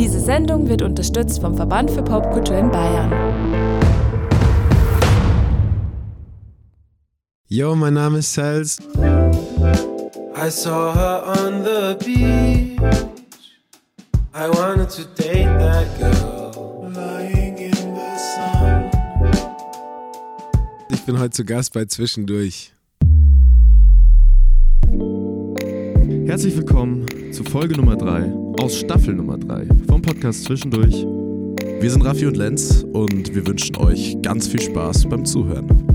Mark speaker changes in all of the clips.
Speaker 1: Diese Sendung wird unterstützt vom Verband für Popkultur in Bayern.
Speaker 2: Yo, mein Name ist Sels.
Speaker 3: I saw her on the beach. I wanted to date that girl. Lying in the sun.
Speaker 2: Ich bin heute zu Gast bei Zwischendurch.
Speaker 4: Herzlich willkommen zu Folge Nummer 3 aus Staffel Nummer 3 vom Podcast Zwischendurch.
Speaker 5: Wir sind Raffi und Lenz und wir wünschen euch ganz viel Spaß beim Zuhören.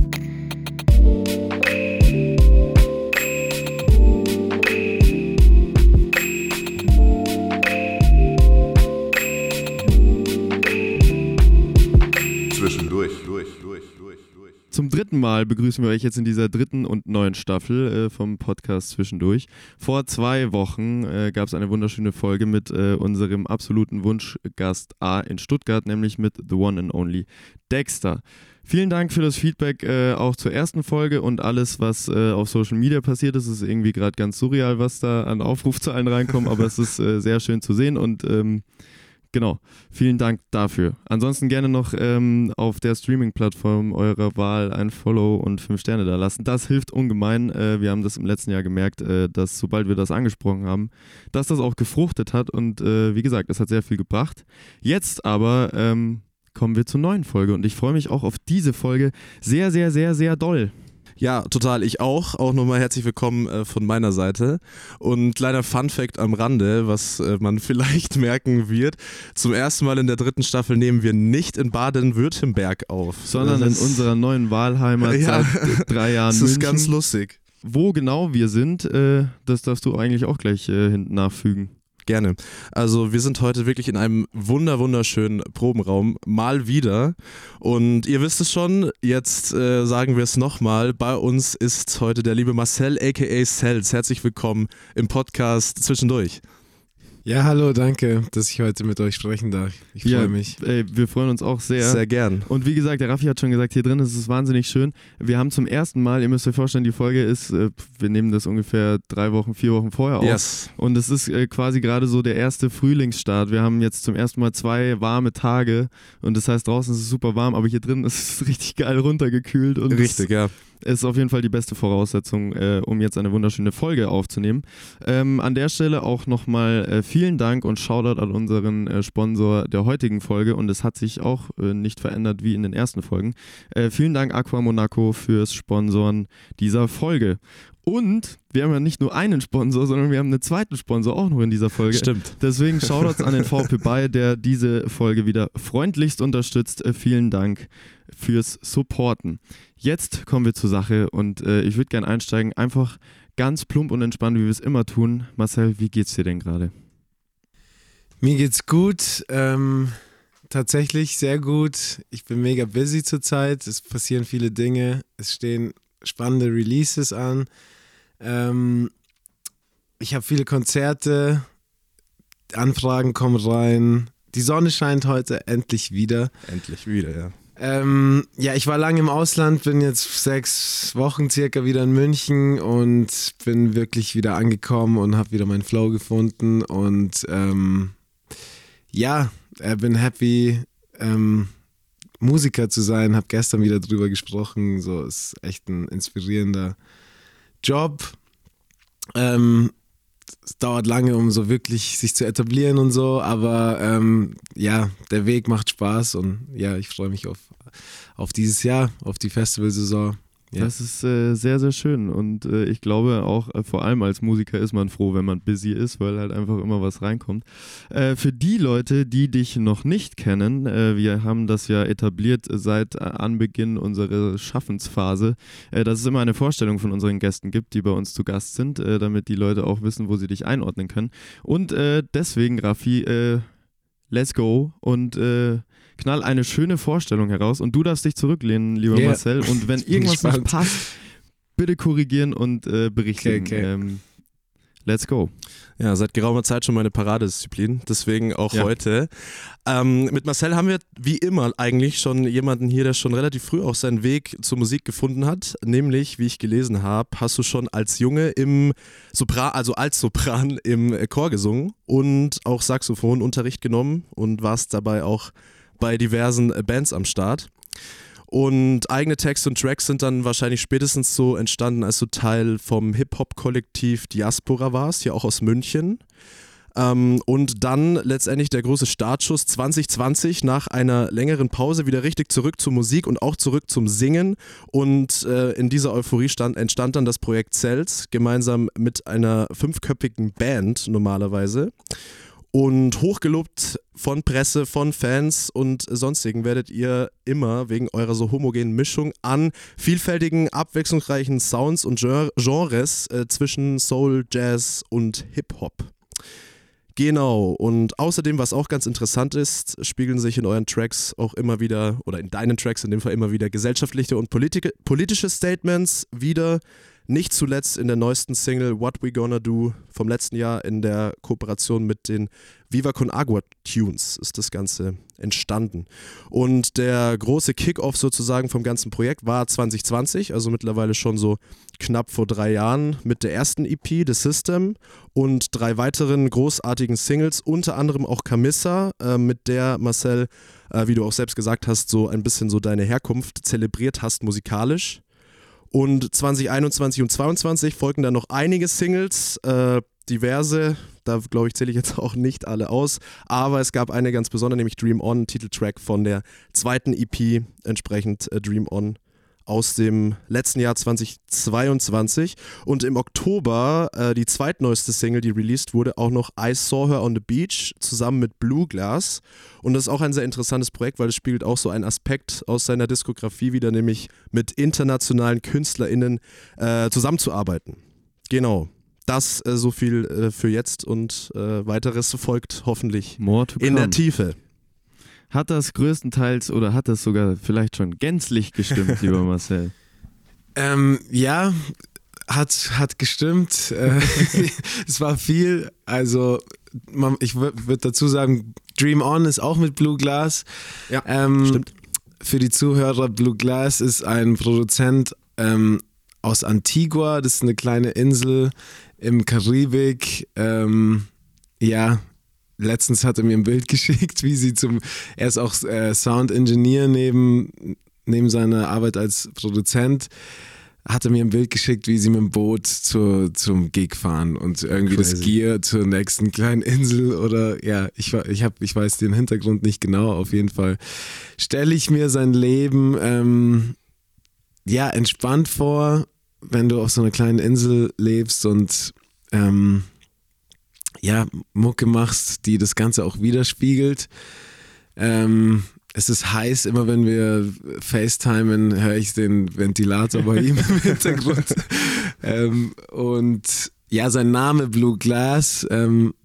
Speaker 4: Dritten Mal begrüßen wir euch jetzt in dieser dritten und neuen Staffel äh, vom Podcast Zwischendurch. Vor zwei Wochen äh, gab es eine wunderschöne Folge mit äh, unserem absoluten Wunschgast A in Stuttgart, nämlich mit The One and Only Dexter. Vielen Dank für das Feedback äh, auch zur ersten Folge und alles, was äh, auf Social Media passiert ist. Es ist irgendwie gerade ganz surreal, was da an Aufrufzahlen reinkommen, aber es ist äh, sehr schön zu sehen und ähm, Genau, vielen Dank dafür. Ansonsten gerne noch ähm, auf der Streaming-Plattform eurer Wahl ein Follow und fünf Sterne da lassen. Das hilft ungemein. Äh, wir haben das im letzten Jahr gemerkt, äh, dass sobald wir das angesprochen haben, dass das auch gefruchtet hat und äh, wie gesagt, es hat sehr viel gebracht. Jetzt aber ähm, kommen wir zur neuen Folge und ich freue mich auch auf diese Folge sehr, sehr, sehr, sehr doll.
Speaker 5: Ja, total. Ich auch. Auch nochmal herzlich willkommen äh, von meiner Seite. Und kleiner Fun-Fact am Rande, was äh, man vielleicht merken wird: Zum ersten Mal in der dritten Staffel nehmen wir nicht in Baden-Württemberg auf,
Speaker 4: Sondern in unserer neuen Wahlheimat
Speaker 5: Ja.
Speaker 4: seit drei Jahren.
Speaker 5: Das ist
Speaker 4: München.
Speaker 5: ganz lustig.
Speaker 4: Wo genau wir sind, äh, das darfst du eigentlich auch gleich äh, hinten nachfügen.
Speaker 5: Gerne. Also wir sind heute wirklich in einem wunder wunderschönen Probenraum, mal wieder. Und ihr wisst es schon, jetzt äh, sagen wir es nochmal. Bei uns ist heute der liebe Marcel aka Cells. Herzlich willkommen im Podcast Zwischendurch.
Speaker 2: Ja, hallo, danke, dass ich heute mit euch sprechen darf. Ich
Speaker 4: Ja,
Speaker 2: freue mich.
Speaker 4: Ey, wir freuen uns auch sehr.
Speaker 5: Sehr gern.
Speaker 4: Und wie gesagt, der Raffi hat schon gesagt, hier drin ist es wahnsinnig schön. Wir haben zum ersten Mal, ihr müsst euch vorstellen, die Folge ist, äh, wir nehmen das ungefähr drei Wochen, vier Wochen vorher auf.
Speaker 5: Yes.
Speaker 4: Und es ist äh, quasi gerade so der erste Frühlingsstart. Wir haben jetzt zum ersten Mal zwei warme Tage und das heißt, draußen ist es super warm, aber hier drin ist es richtig geil runtergekühlt. Und
Speaker 5: Richtig, ja.
Speaker 4: Es ist auf jeden Fall die beste Voraussetzung, äh, um jetzt eine wunderschöne Folge aufzunehmen. Ähm, an der Stelle auch nochmal äh, vielen Dank und Shoutout an unseren äh, Sponsor der heutigen Folge und es hat sich auch äh, nicht verändert wie in den ersten Folgen. Äh, vielen Dank Aqua Monaco fürs Sponsoren dieser Folge. Und wir haben ja nicht nur einen Sponsor, sondern wir haben einen zweiten Sponsor auch noch in dieser Folge.
Speaker 5: Stimmt.
Speaker 4: Deswegen Shoutouts an den VP Bay, der diese Folge wieder freundlichst unterstützt. Äh, vielen Dank fürs Supporten. Jetzt kommen wir zur Sache und äh, ich würde gerne einsteigen, einfach ganz plump und entspannt, wie wir es immer tun. Marcel, wie geht's dir denn gerade?
Speaker 2: Mir geht's gut. Ähm, tatsächlich sehr gut. Ich bin mega busy zurzeit. Es passieren viele Dinge. Es stehen spannende Releases an. Ähm, ich habe viele Konzerte. Anfragen kommen rein. Die Sonne scheint heute endlich wieder.
Speaker 5: Endlich wieder, ja.
Speaker 2: Ähm, ja, ich war lange im Ausland, bin jetzt sechs Wochen circa wieder in München und bin wirklich wieder angekommen und habe wieder meinen Flow gefunden und ähm, ja, äh, bin happy, ähm, Musiker zu sein. Habe gestern wieder drüber gesprochen. So ist echt ein inspirierender Job. Ähm, es dauert lange, um so wirklich sich zu etablieren und so, aber ähm, ja, der Weg macht Spaß und ja, ich freue mich auf, auf dieses Jahr, auf die Festivalsaison. Ja.
Speaker 4: Das ist äh, sehr, sehr schön und äh, ich glaube auch, äh, vor allem als Musiker ist man froh, wenn man busy ist, weil halt einfach immer was reinkommt. Äh, für die Leute, die dich noch nicht kennen, äh, wir haben das ja etabliert seit äh, Anbeginn unserer Schaffensphase, dass es immer eine Vorstellung von unseren Gästen gibt, die bei uns zu Gast sind, damit die Leute auch wissen, wo sie dich einordnen können. Und deswegen, Raffi, let's go und knall eine schöne Vorstellung heraus und du darfst dich zurücklehnen, lieber
Speaker 2: Ja.
Speaker 4: Marcel. Und wenn irgendwas nicht passt, bitte korrigieren und äh, berichtigen.
Speaker 2: Okay, okay.
Speaker 4: Ähm, Let's go.
Speaker 5: Ja, seit geraumer Zeit schon meine Paradedisziplin, deswegen auch
Speaker 4: Ja.
Speaker 5: heute. Ähm, mit Marcel haben wir wie immer eigentlich schon jemanden hier, der schon relativ früh auch seinen Weg zur Musik gefunden hat. Nämlich, wie ich gelesen habe, hast du schon als Junge im Sopran, also als Sopran im Chor gesungen und auch Saxophonunterricht genommen und warst dabei auch bei diversen äh, Bands am Start. Und eigene Texte und Tracks sind dann wahrscheinlich spätestens so entstanden, als du Teil vom Hip-Hop-Kollektiv Diaspora warst, hier auch aus München. Ähm, und dann letztendlich der große Startschuss 2020 nach einer längeren Pause wieder richtig zurück zur Musik und auch zurück zum Singen. Und äh, in dieser Euphorie stand, entstand dann das Projekt Cells gemeinsam mit einer fünfköpfigen Band normalerweise. Und hochgelobt von Presse, von Fans und sonstigen werdet ihr immer wegen eurer so homogenen Mischung an vielfältigen, abwechslungsreichen Sounds und Gen- Genres äh, zwischen Soul, Jazz und Hip-Hop. Genau, und außerdem, was auch ganz interessant ist, spiegeln sich in euren Tracks auch immer wieder, oder in deinen Tracks in dem Fall immer wieder gesellschaftliche und politische Statements wieder. Nicht zuletzt in der neuesten Single What We Gonna Do vom letzten Jahr in der Kooperation mit den Viva Con Agua Tunes ist das Ganze entstanden. Und der große Kickoff sozusagen vom ganzen Projekt war 2020, also mittlerweile schon so knapp vor drei Jahren mit der ersten EP, The System, und drei weiteren großartigen Singles, unter anderem auch Camissa, äh, mit der Marcel, äh, wie du auch selbst gesagt hast, so ein bisschen so deine Herkunft zelebriert hast musikalisch. Und 2021 und 2022 folgten dann noch einige Singles, äh, diverse. Da glaube ich, zähle ich jetzt auch nicht alle aus. Aber es gab eine ganz besondere, nämlich Dream On, Titeltrack von der zweiten EP, entsprechend äh, Dream On aus dem letzten Jahr 2022. Und im Oktober äh, die zweitneueste Single, die released wurde, auch noch I Saw Her on the Beach zusammen mit Blue Glass. Und das ist auch ein sehr interessantes Projekt, weil es spiegelt auch so einen Aspekt aus seiner Diskografie wieder, nämlich mit internationalen KünstlerInnen äh, zusammenzuarbeiten. Genau. Das äh, so viel äh, für jetzt und äh, weiteres folgt hoffentlich in
Speaker 4: come.
Speaker 5: der Tiefe.
Speaker 4: Hat das größtenteils oder hat das sogar vielleicht schon gänzlich gestimmt, lieber Marcel?
Speaker 2: Ähm, ja, hat, hat gestimmt. Äh, es war viel. Also, man, ich würde dazu sagen, Dream On ist auch mit Blue Glass.
Speaker 5: Ja,
Speaker 2: ähm,
Speaker 5: stimmt.
Speaker 2: Für die Zuhörer, Blue Glass ist ein Produzent ähm, aus Antigua. Das ist eine kleine Insel im Karibik. Ähm, ja, letztens hat er mir ein Bild geschickt, wie sie zum. Er ist auch äh, Sound Engineer neben, neben seiner Arbeit als Produzent. Hat er mir ein Bild geschickt, wie sie mit dem Boot zu, zum Gig fahren und irgendwie das
Speaker 5: Crazy.
Speaker 2: Gear zur nächsten kleinen Insel oder ja, ich, ich, hab, ich weiß den Hintergrund nicht genau. Auf jeden Fall stelle ich mir sein Leben ähm, ja entspannt vor, wenn du auf so einer kleinen Insel lebst und ähm, ja, Mucke machst, die das Ganze auch widerspiegelt. Ähm, es ist heiß, immer wenn wir FaceTimen, höre ich den Ventilator bei ihm im Hintergrund. ähm, und ja, sein Name Blue Glass, ähm,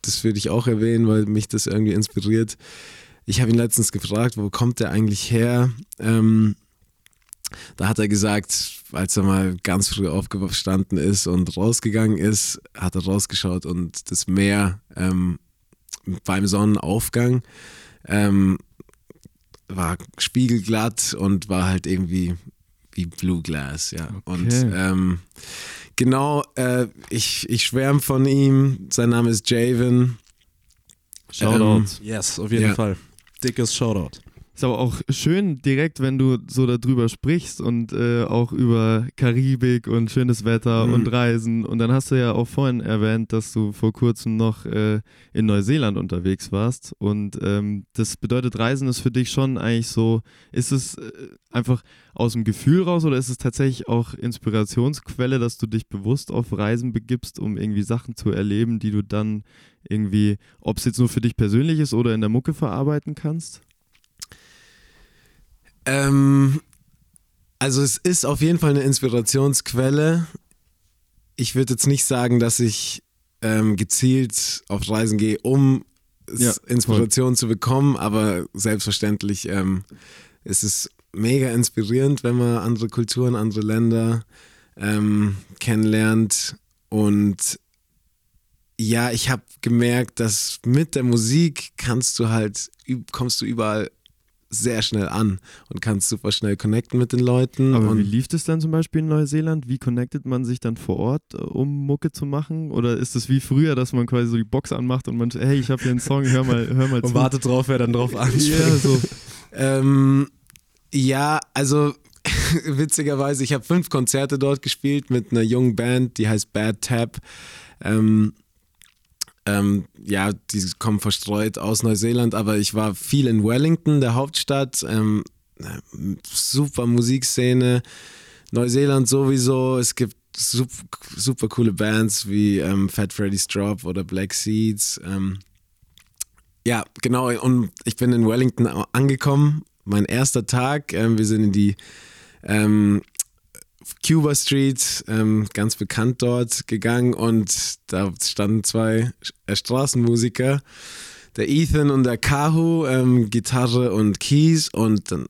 Speaker 2: das würde ich auch erwähnen, weil mich das irgendwie inspiriert. Ich habe ihn letztens gefragt, wo kommt der eigentlich her? Ähm, da hat er gesagt, als er mal ganz früh aufgestanden ist und rausgegangen ist, hat er rausgeschaut und das Meer ähm, beim Sonnenaufgang ähm, war spiegelglatt und war halt irgendwie wie Blue Glass, ja. Und ähm, genau, äh, ich, ich schwärme von ihm. Sein Name ist Javen.
Speaker 4: Shoutout.
Speaker 5: Yes, auf jeden
Speaker 2: Ja.
Speaker 5: Fall. Dickes Shoutout.
Speaker 4: Ist aber auch schön direkt, wenn du so darüber sprichst und äh, auch über Karibik und schönes Wetter
Speaker 2: Mhm.
Speaker 4: und Reisen. Und dann hast du ja auch vorhin erwähnt, dass du vor kurzem noch äh, in Neuseeland unterwegs warst. Und ähm, das bedeutet, Reisen ist für dich schon eigentlich so, ist es äh, einfach aus dem Gefühl raus oder ist es tatsächlich auch Inspirationsquelle, dass du dich bewusst auf Reisen begibst, um irgendwie Sachen zu erleben, die du dann irgendwie, ob es jetzt nur für dich persönlich ist oder in der Mucke verarbeiten kannst?
Speaker 2: Ähm, also es ist auf jeden Fall eine Inspirationsquelle. Ich würde jetzt nicht sagen, dass ich ähm, gezielt auf Reisen gehe, um
Speaker 4: Ja,
Speaker 2: Inspiration zu bekommen, aber selbstverständlich ähm, ist es mega inspirierend, wenn man andere Kulturen, andere Länder ähm, kennenlernt und ja, ich habe gemerkt, dass mit der Musik kannst du halt, kommst du überall sehr schnell an und kannst super schnell connecten mit den Leuten.
Speaker 4: Aber
Speaker 2: und
Speaker 4: wie lief das dann zum Beispiel in Neuseeland? Wie connectet man sich dann vor Ort, äh, um Mucke zu machen? Oder ist es wie früher, dass man quasi so die Box anmacht und man, hey, ich habe hier einen Song, hör mal, hör mal
Speaker 5: Und
Speaker 4: zu.
Speaker 5: wartet drauf, wer dann drauf anspricht.
Speaker 4: ja, so.
Speaker 2: Ähm, ja, also witzigerweise, ich habe fünf Konzerte dort gespielt mit einer jungen Band, die heißt Bad Tap. Ähm, ähm, ja, die kommen verstreut aus Neuseeland, aber ich war viel in Wellington, der Hauptstadt. Ähm, äh, super Musikszene. Neuseeland sowieso. Es gibt super, super coole Bands wie ähm, Fat Freddy's Drop oder Black Seeds. Ähm, ja, genau. Und ich bin in Wellington angekommen. Mein erster Tag. Ähm, wir sind in die ähm, Cuba Street, ähm, ganz bekannt dort, gegangen und da standen zwei äh, Straßenmusiker, der Ethan und der Kahu, ähm, Gitarre und Keys und dann,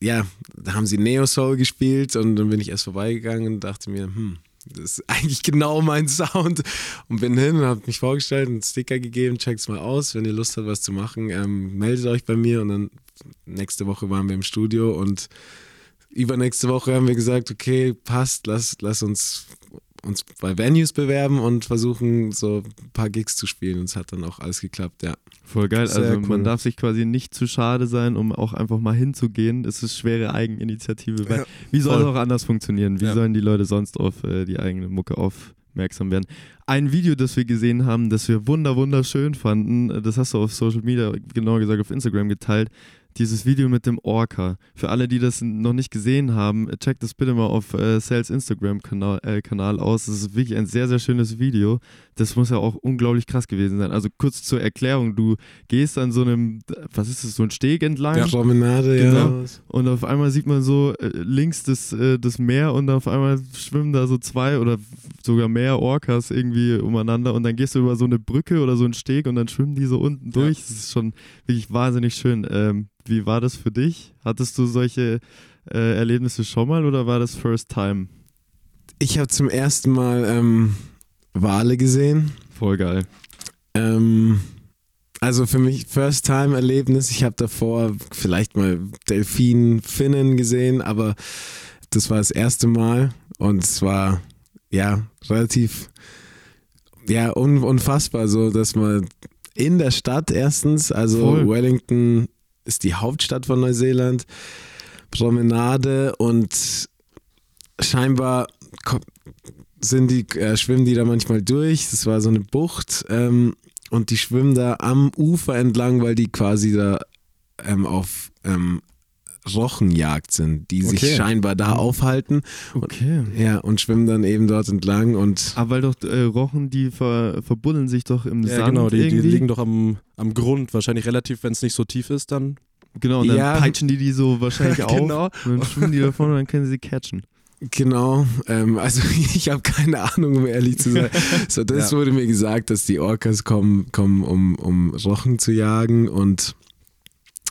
Speaker 2: ja, da haben sie Neo Soul gespielt und dann bin ich erst vorbeigegangen und dachte mir, hm, das ist eigentlich genau mein Sound und bin hin und habe mich vorgestellt, einen Sticker gegeben, checkt's mal aus, wenn ihr Lust habt, was zu machen, ähm, meldet euch bei mir und dann nächste Woche waren wir im Studio und übernächste Woche haben wir gesagt, okay, passt, lass, lass uns uns bei Venues bewerben und versuchen, so ein paar Gigs zu spielen. Und es hat dann auch alles geklappt, ja.
Speaker 4: Voll geil.
Speaker 2: Sehr
Speaker 4: Also
Speaker 2: cool.
Speaker 4: man darf sich quasi nicht zu schade sein, um auch einfach mal hinzugehen. Es ist schwere Eigeninitiative. Weil
Speaker 5: Ja,
Speaker 4: wie soll es auch anders funktionieren? Wie
Speaker 5: Ja.
Speaker 4: sollen die Leute sonst auf äh, die eigene Mucke aufmerksam werden? Ein Video, das wir gesehen haben, das wir wunder wunderschön fanden, äh, das hast du auf Social Media, genauer gesagt auf Instagram geteilt. Dieses Video mit dem Orca. Für alle, die das noch nicht gesehen haben, checkt das bitte mal auf äh, Sales Instagram-Kanal äh, aus. Das ist wirklich ein sehr, sehr schönes Video. Das muss ja auch unglaublich krass gewesen sein. Also kurz zur Erklärung, du gehst an so einem, was ist das, so ein Steg entlang
Speaker 2: Promenade,
Speaker 4: Genau.
Speaker 2: ja.
Speaker 4: und auf einmal sieht man so äh, links das, äh, das Meer und auf einmal schwimmen da so zwei oder sogar mehr Orcas irgendwie umeinander und dann gehst du über so eine Brücke oder so einen Steg und dann schwimmen die so unten durch. Das ist schon wirklich wahnsinnig schön. Ähm, wie war das für dich? Hattest du solche äh, Erlebnisse schon mal oder war das First Time?
Speaker 2: Ich habe zum ersten Mal ähm, Wale gesehen.
Speaker 4: Voll geil.
Speaker 2: Ähm, also für mich First-Time-Erlebnis. Ich habe davor vielleicht mal Delfin, Finnen gesehen, aber das war das erste Mal und es war ja relativ ja un unfassbar, so dass man in der Stadt erstens, also
Speaker 4: Voll.
Speaker 2: Wellington ist die Hauptstadt von Neuseeland, Promenade und scheinbar sind die, äh, schwimmen die da manchmal durch. Das war so eine Bucht ähm, und die schwimmen da am Ufer entlang, weil die quasi da ähm, auf ähm, Rochenjagd sind, die sich
Speaker 5: Okay.
Speaker 2: scheinbar da aufhalten.
Speaker 4: Okay.
Speaker 2: Ja, und schwimmen dann eben dort entlang und
Speaker 4: Aber weil doch äh, Rochen, die ver verbuddeln sich doch im
Speaker 5: Ja,
Speaker 4: Sand
Speaker 5: genau, die, die liegen doch am, am Grund, wahrscheinlich relativ, wenn es nicht so tief ist, dann.
Speaker 4: genau, und dann
Speaker 2: Ja.
Speaker 4: peitschen die die so wahrscheinlich auf
Speaker 5: Genau.
Speaker 4: und dann schwimmen die davon und dann können sie sie catchen.
Speaker 2: Genau, ähm, also ich habe keine Ahnung, um ehrlich zu sein. So, das
Speaker 5: Ja.
Speaker 2: wurde mir gesagt, dass die Orcas kommen, kommen um, um Rochen zu jagen und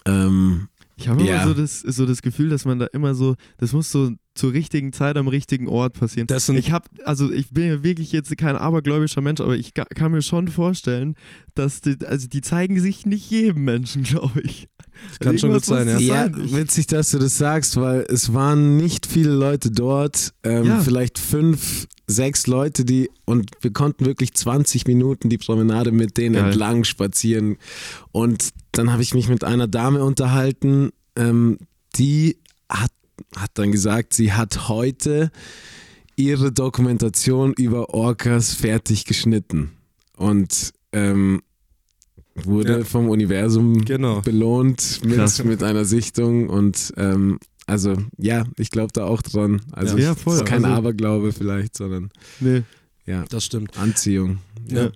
Speaker 2: ähm,
Speaker 4: Ich habe
Speaker 2: Ja.
Speaker 4: immer so das, so das Gefühl, dass man da immer so, das muss so zur richtigen Zeit am richtigen Ort passieren.
Speaker 5: Das
Speaker 4: ich habe, also ich bin ja wirklich jetzt kein abergläubischer Mensch, aber ich kann mir schon vorstellen, dass die, also die zeigen sich nicht jedem Menschen, glaube ich.
Speaker 5: Kann schon gut sein, ja.
Speaker 4: das
Speaker 2: ja, witzig, dass du das sagst, weil es waren nicht viele Leute dort, ähm,
Speaker 4: Ja.
Speaker 2: vielleicht fünf, sechs Leute, die und wir konnten wirklich 20 Minuten die Promenade mit denen
Speaker 4: Geil.
Speaker 2: entlang spazieren und dann habe ich mich mit einer Dame unterhalten, ähm, die hat, hat dann gesagt, sie hat heute ihre Dokumentation über Orcas fertig geschnitten und ähm, wurde
Speaker 5: Ja.
Speaker 2: vom Universum
Speaker 5: Genau.
Speaker 2: belohnt mit, mit einer Sichtung und ähm, also ja, ich glaube da auch dran. Also
Speaker 4: Ja,
Speaker 2: es
Speaker 4: voll.
Speaker 2: ist kein
Speaker 4: Also-
Speaker 2: Aberglaube vielleicht, sondern
Speaker 4: Nee.
Speaker 2: Ja,
Speaker 5: Das stimmt.
Speaker 2: Anziehung.
Speaker 5: Ja.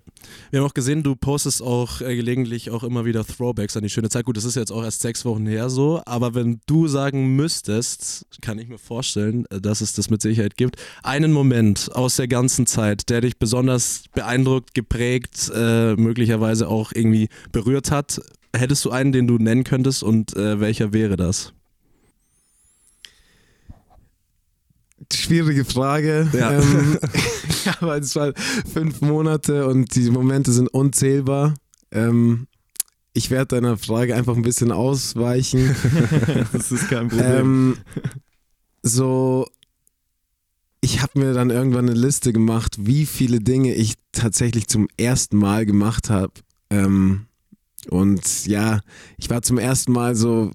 Speaker 5: Wir haben auch gesehen, du postest auch äh, gelegentlich auch immer wieder Throwbacks an die schöne Zeit. Gut, das ist jetzt auch erst sechs Wochen her so, aber wenn du sagen müsstest, kann ich mir vorstellen, äh, dass es das mit Sicherheit gibt, einen Moment aus der ganzen Zeit, der dich besonders beeindruckt, geprägt, äh, möglicherweise auch irgendwie berührt hat. Hättest du einen, den du nennen könntest und äh, welcher wäre das?
Speaker 2: Schwierige Frage.
Speaker 5: Ja.
Speaker 2: Ähm, aber es war fünf Monate und die Momente sind unzählbar. Ähm, ich werde deiner Frage einfach ein bisschen ausweichen.
Speaker 4: das ist kein Problem.
Speaker 2: ähm, so, ich habe mir dann irgendwann eine Liste gemacht, wie viele Dinge ich tatsächlich zum ersten Mal gemacht habe. Ähm, und ja, ich war zum ersten Mal so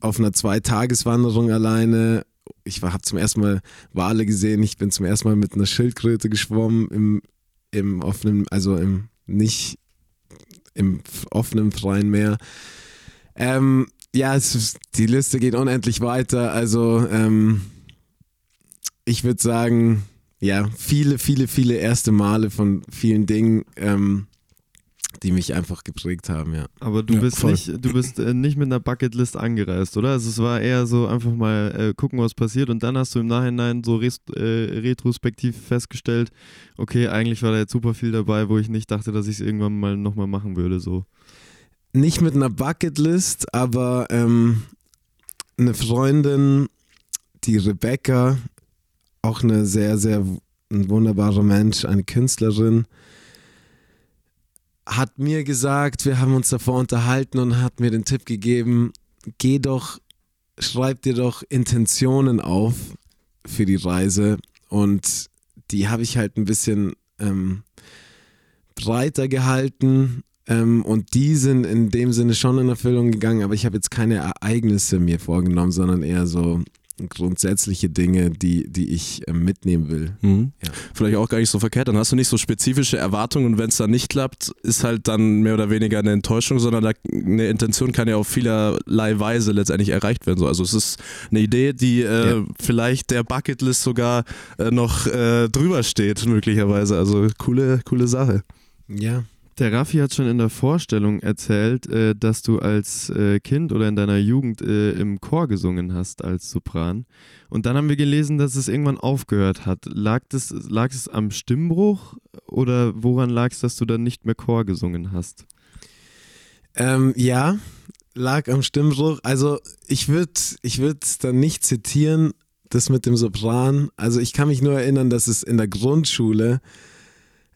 Speaker 2: auf einer Zweitageswanderung alleine. Ich habe zum ersten Mal Wale gesehen. Ich bin zum ersten Mal mit einer Schildkröte geschwommen im, im offenen, also im nicht im offenen freien Meer. Ähm, ja, es die Liste geht unendlich weiter. Also ähm, ich würde sagen, ja, viele, viele, viele erste Male von vielen Dingen, ähm, die mich einfach geprägt haben, ja.
Speaker 4: Aber du
Speaker 5: Ja,
Speaker 4: bist
Speaker 5: voll.
Speaker 4: nicht, du bist äh, nicht mit einer Bucketlist angereist, oder? Also es war eher so einfach mal äh, gucken, was passiert und dann hast du im Nachhinein so res äh, retrospektiv festgestellt, okay, eigentlich war da jetzt super viel dabei, wo ich nicht dachte, dass ich es irgendwann mal nochmal machen würde. So.
Speaker 2: Nicht mit einer Bucketlist, aber ähm, eine Freundin, die Rebecca, auch eine sehr, sehr ein wunderbarer Mensch, eine Künstlerin, hat mir gesagt, wir haben uns davor unterhalten und hat mir den Tipp gegeben, geh doch, schreib dir doch Intentionen auf für die Reise. Und die habe ich halt ein bisschen ähm, breiter gehalten. Ähm, und die sind in dem Sinne schon in Erfüllung gegangen, aber ich habe jetzt keine Ereignisse mir vorgenommen, sondern eher so grundsätzliche Dinge, die, die ich ähm, mitnehmen will.
Speaker 5: Mhm.
Speaker 2: Ja.
Speaker 5: Vielleicht auch gar nicht so verkehrt. Dann hast du nicht so spezifische Erwartungen und wenn es dann nicht klappt, ist halt dann mehr oder weniger eine Enttäuschung, sondern da, eine Intention kann ja auf vielerlei Weise letztendlich erreicht werden. So, Also es ist eine Idee, die äh,
Speaker 2: Ja.
Speaker 5: vielleicht der Bucketlist sogar äh, noch äh, drüber steht, möglicherweise. Also coole, coole Sache.
Speaker 2: Ja.
Speaker 4: Der Raffi hat schon in der Vorstellung erzählt, äh, dass du als äh, Kind oder in deiner Jugend äh, im Chor gesungen hast als Sopran. Und dann haben wir gelesen, dass es irgendwann aufgehört hat. Lag, das, lag es am Stimmbruch oder woran lag es, dass du dann nicht mehr Chor gesungen hast?
Speaker 2: Ähm, ja, lag am Stimmbruch. Also ich würde ich würd dann nicht zitieren, das mit dem Sopran. Also ich kann mich nur erinnern, dass es in der Grundschule,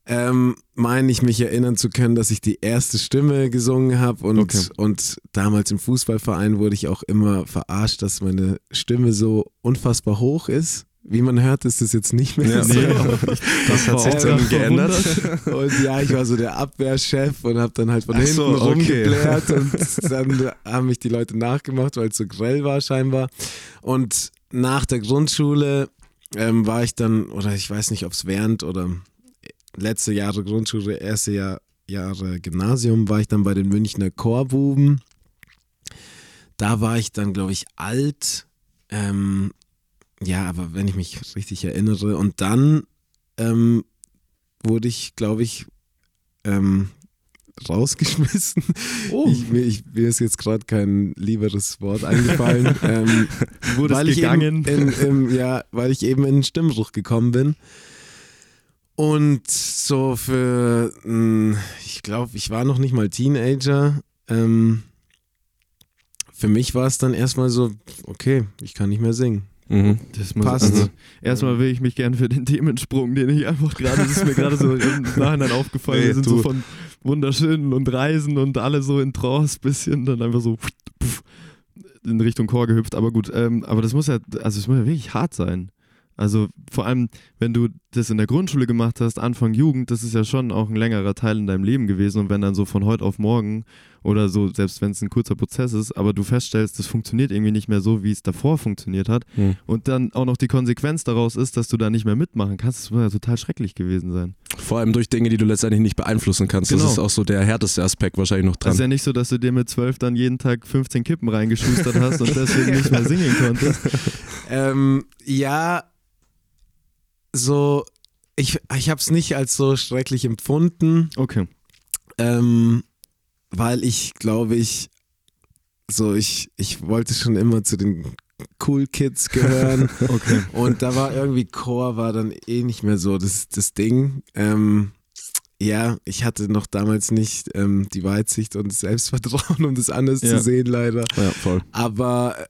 Speaker 2: ähm, meine ich mich erinnern zu können, dass ich die erste Stimme gesungen habe und,
Speaker 4: Okay.
Speaker 2: und damals im Fußballverein wurde ich auch immer verarscht, dass meine Stimme so unfassbar hoch ist. Wie man hört, ist es jetzt nicht mehr
Speaker 5: Ja,
Speaker 2: so.
Speaker 5: nee.
Speaker 4: Das
Speaker 5: hat sich dann geändert.
Speaker 2: Und ja, ich war so der Abwehrchef und habe dann halt von
Speaker 5: Ach
Speaker 2: hinten
Speaker 5: so, okay.
Speaker 2: rumgeblärt und dann haben mich die Leute nachgemacht, weil es so grell war scheinbar. Und nach der Grundschule ähm, war ich dann, oder ich weiß nicht, ob es während oder letzte Jahre Grundschule, erste Jahr, Jahre Gymnasium, war ich dann bei den Münchner Chorbuben. Da war ich dann, glaube ich, alt. Ähm, ja, aber wenn ich mich richtig erinnere. Und dann ähm, wurde ich, glaube ich, ähm, rausgeschmissen.
Speaker 4: Oh.
Speaker 2: Ich, mir, ich, mir ist jetzt gerade kein lieberes Wort eingefallen. ähm,
Speaker 4: Wurde
Speaker 2: weil
Speaker 4: es
Speaker 2: ich
Speaker 4: gegangen?
Speaker 2: eben in, im, ja, weil ich eben in den Stimmbruch gekommen bin. Und so für, mh, ich glaube, ich war noch nicht mal Teenager. Ähm, für mich war es dann erstmal so, okay, ich kann nicht mehr singen.
Speaker 5: Mhm.
Speaker 4: Das muss,
Speaker 2: Passt.
Speaker 4: Also, erstmal will ich mich gern für den Themensprung, den ich einfach gerade, das ist mir gerade so im Nachhinein aufgefallen.
Speaker 5: Nee,
Speaker 4: wir sind
Speaker 5: du.
Speaker 4: so von wunderschönen und Reisen und alle so in Trance bisschen, dann einfach so in Richtung Chor gehüpft. Aber gut, ähm, aber das muss ja, also es muss ja wirklich hart sein. Also vor allem, wenn du das in der Grundschule gemacht hast, Anfang Jugend, das ist ja schon auch ein längerer Teil in deinem Leben gewesen. Und wenn dann so von heute auf morgen oder so, selbst wenn es ein kurzer Prozess ist, aber du feststellst, das funktioniert irgendwie nicht mehr so, wie es davor funktioniert hat,
Speaker 5: Hm.
Speaker 4: und dann auch noch die Konsequenz daraus ist, dass du da nicht mehr mitmachen kannst, das muss ja total schrecklich gewesen sein.
Speaker 5: Vor allem durch Dinge, die du letztendlich nicht beeinflussen kannst.
Speaker 4: Genau.
Speaker 5: Das ist auch so der härteste Aspekt wahrscheinlich noch dran.
Speaker 4: ist ja nicht so, dass du dir mit zwölf dann jeden Tag 15 Kippen reingeschustert hast und deswegen nicht mehr singen konntest.
Speaker 2: Ähm, ja, so, ich, ich habe es nicht als so schrecklich empfunden.
Speaker 4: Okay.
Speaker 2: Ähm, weil ich glaube ich, so ich, ich wollte schon immer zu den Cool Kids gehören
Speaker 4: Okay.
Speaker 2: und da war irgendwie Chor war dann eh nicht mehr so das, das Ding. Ähm, ja, ich hatte noch damals nicht ähm, die Weitsicht und das Selbstvertrauen, um das anders
Speaker 4: Ja.
Speaker 2: zu sehen, leider.
Speaker 5: Ja, voll.
Speaker 2: Aber äh,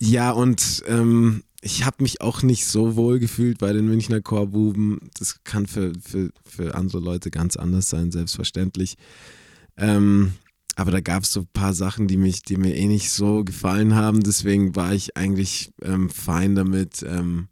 Speaker 2: ja, und ähm, ich habe mich auch nicht so wohl gefühlt bei den Münchner Chorbuben. Das kann für, für, für andere Leute ganz anders sein, selbstverständlich. Ähm, aber da gab es so ein paar Sachen, die, mich, die mir eh nicht so gefallen haben. Deswegen war ich eigentlich ähm, fein damit, ähm,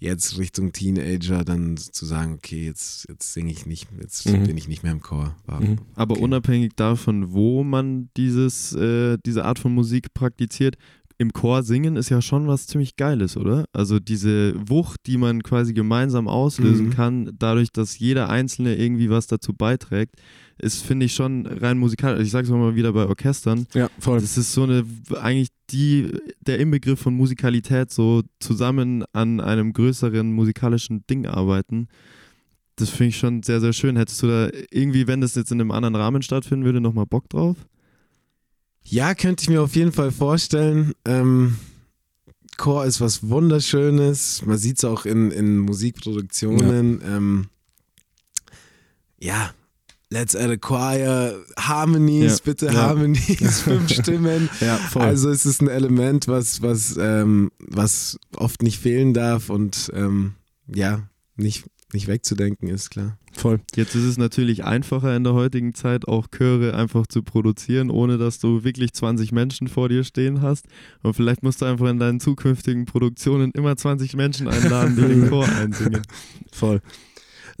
Speaker 2: jetzt Richtung Teenager dann zu sagen, okay, jetzt, jetzt singe ich nicht, jetzt
Speaker 5: Mhm.
Speaker 2: bin ich nicht mehr im Chor. War,
Speaker 5: Mhm.
Speaker 4: Aber
Speaker 2: Okay.
Speaker 4: unabhängig davon, wo man dieses, äh, diese Art von Musik praktiziert, im Chor singen ist ja schon was ziemlich Geiles, oder? Also diese Wucht, die man quasi gemeinsam auslösen
Speaker 2: Mhm.
Speaker 4: kann, dadurch, dass jeder Einzelne irgendwie was dazu beiträgt, ist, finde ich, schon rein musikalisch. Ich sage es mal wieder bei Orchestern.
Speaker 5: Ja, voll.
Speaker 4: Das ist so eine, eigentlich die, der Inbegriff von Musikalität, so zusammen an einem größeren musikalischen Ding arbeiten. Das finde ich schon sehr, sehr schön. Hättest du da irgendwie, wenn das jetzt in einem anderen Rahmen stattfinden würde, nochmal Bock drauf?
Speaker 2: Ja, könnte ich mir auf jeden Fall vorstellen. Ähm, Chor ist was Wunderschönes. Man sieht es auch in, in Musikproduktionen. Ähm, ja, let's add a choir. Harmonies,
Speaker 4: Ja.
Speaker 2: bitte
Speaker 5: Ja.
Speaker 2: Harmonies, fünf Stimmen.
Speaker 5: Ja.
Speaker 2: Also es ist ein Element, was, was, ähm, was oft nicht fehlen darf und ähm, ja, nicht, nicht wegzudenken ist, klar.
Speaker 5: Voll.
Speaker 4: Jetzt ist es natürlich einfacher in der heutigen Zeit, auch Chöre einfach zu produzieren, ohne dass du wirklich 20 Menschen vor dir stehen hast. Und vielleicht musst du einfach in deinen zukünftigen Produktionen immer 20 Menschen einladen, die den Chor einsingen.
Speaker 5: Voll.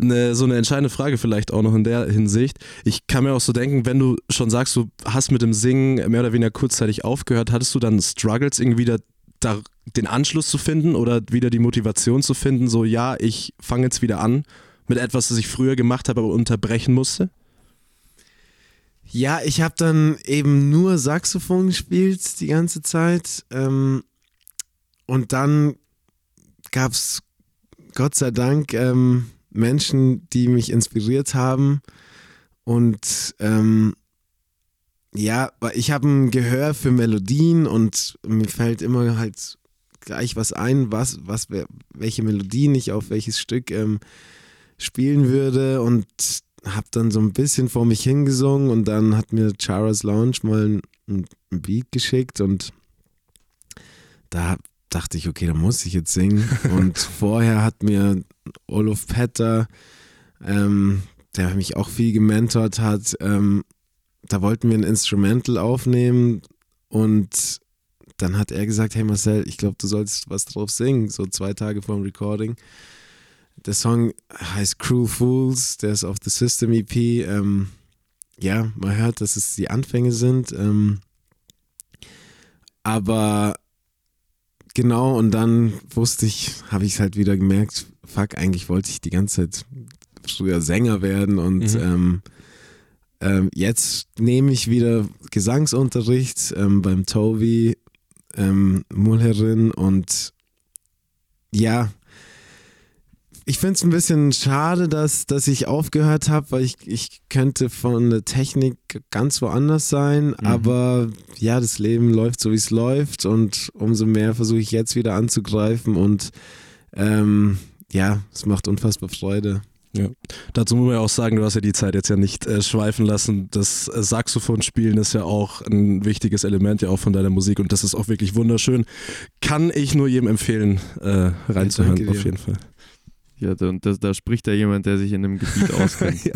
Speaker 5: Eine, so eine entscheidende Frage vielleicht auch noch in der Hinsicht. Ich kann mir auch so denken, wenn du schon sagst, du hast mit dem Singen mehr oder weniger kurzzeitig aufgehört, hattest du dann Struggles irgendwie wieder da, den Anschluss zu finden oder wieder die Motivation zu finden, so ja, ich fange jetzt wieder an mit etwas, das ich früher gemacht habe, aber unterbrechen musste?
Speaker 2: Ja, ich habe dann eben nur Saxophon gespielt die ganze Zeit. Ähm, und dann gab es Gott sei Dank ähm, Menschen, die mich inspiriert haben. Und ähm, ja, ich habe ein Gehör für Melodien und mir fällt immer halt gleich was ein, was, was, welche Melodien ich auf welches Stück ähm, spielen würde. Und habe dann so ein bisschen vor mich hingesungen und dann hat mir Chara's Lounge mal ein, ein Beat geschickt und da dachte ich, okay, da muss ich jetzt singen. Und vorher hat mir Olof Petter, ähm, der mich auch viel gementort hat, ähm, da wollten wir ein Instrumental aufnehmen und dann hat er gesagt, hey Marcel, ich glaube, du sollst was drauf singen, so zwei Tage vor dem Recording. Der Song heißt Cruel Fools, der ist auf The System EP. Ähm, ja, man hört, dass es die Anfänge sind. Ähm, aber genau, und dann wusste ich, habe ich es halt wieder gemerkt, fuck, eigentlich wollte ich die ganze Zeit früher Sänger werden und
Speaker 5: Mhm.
Speaker 2: ähm, ähm, jetzt nehme ich wieder Gesangsunterricht ähm, beim Tobi ähm, Mulherin und ja, ich finde es ein bisschen schade, dass, dass ich aufgehört habe, weil ich, ich könnte von der Technik ganz woanders sein, aber ja, das Leben läuft so, wie es läuft und umso mehr versuche ich jetzt wieder anzugreifen und ähm, ja, es macht unfassbar Freude.
Speaker 5: Dazu muss man ja auch sagen, du hast ja die Zeit jetzt ja nicht äh, schweifen lassen. Das äh, Saxophonspielen ist ja auch ein wichtiges Element ja auch von deiner Musik und das ist auch wirklich wunderschön. Kann ich nur jedem empfehlen, äh, reinzuhören, auf jeden Fall.
Speaker 4: Ja, da, da, da spricht ja jemand, der sich in einem Gebiet auskennt.
Speaker 5: ja,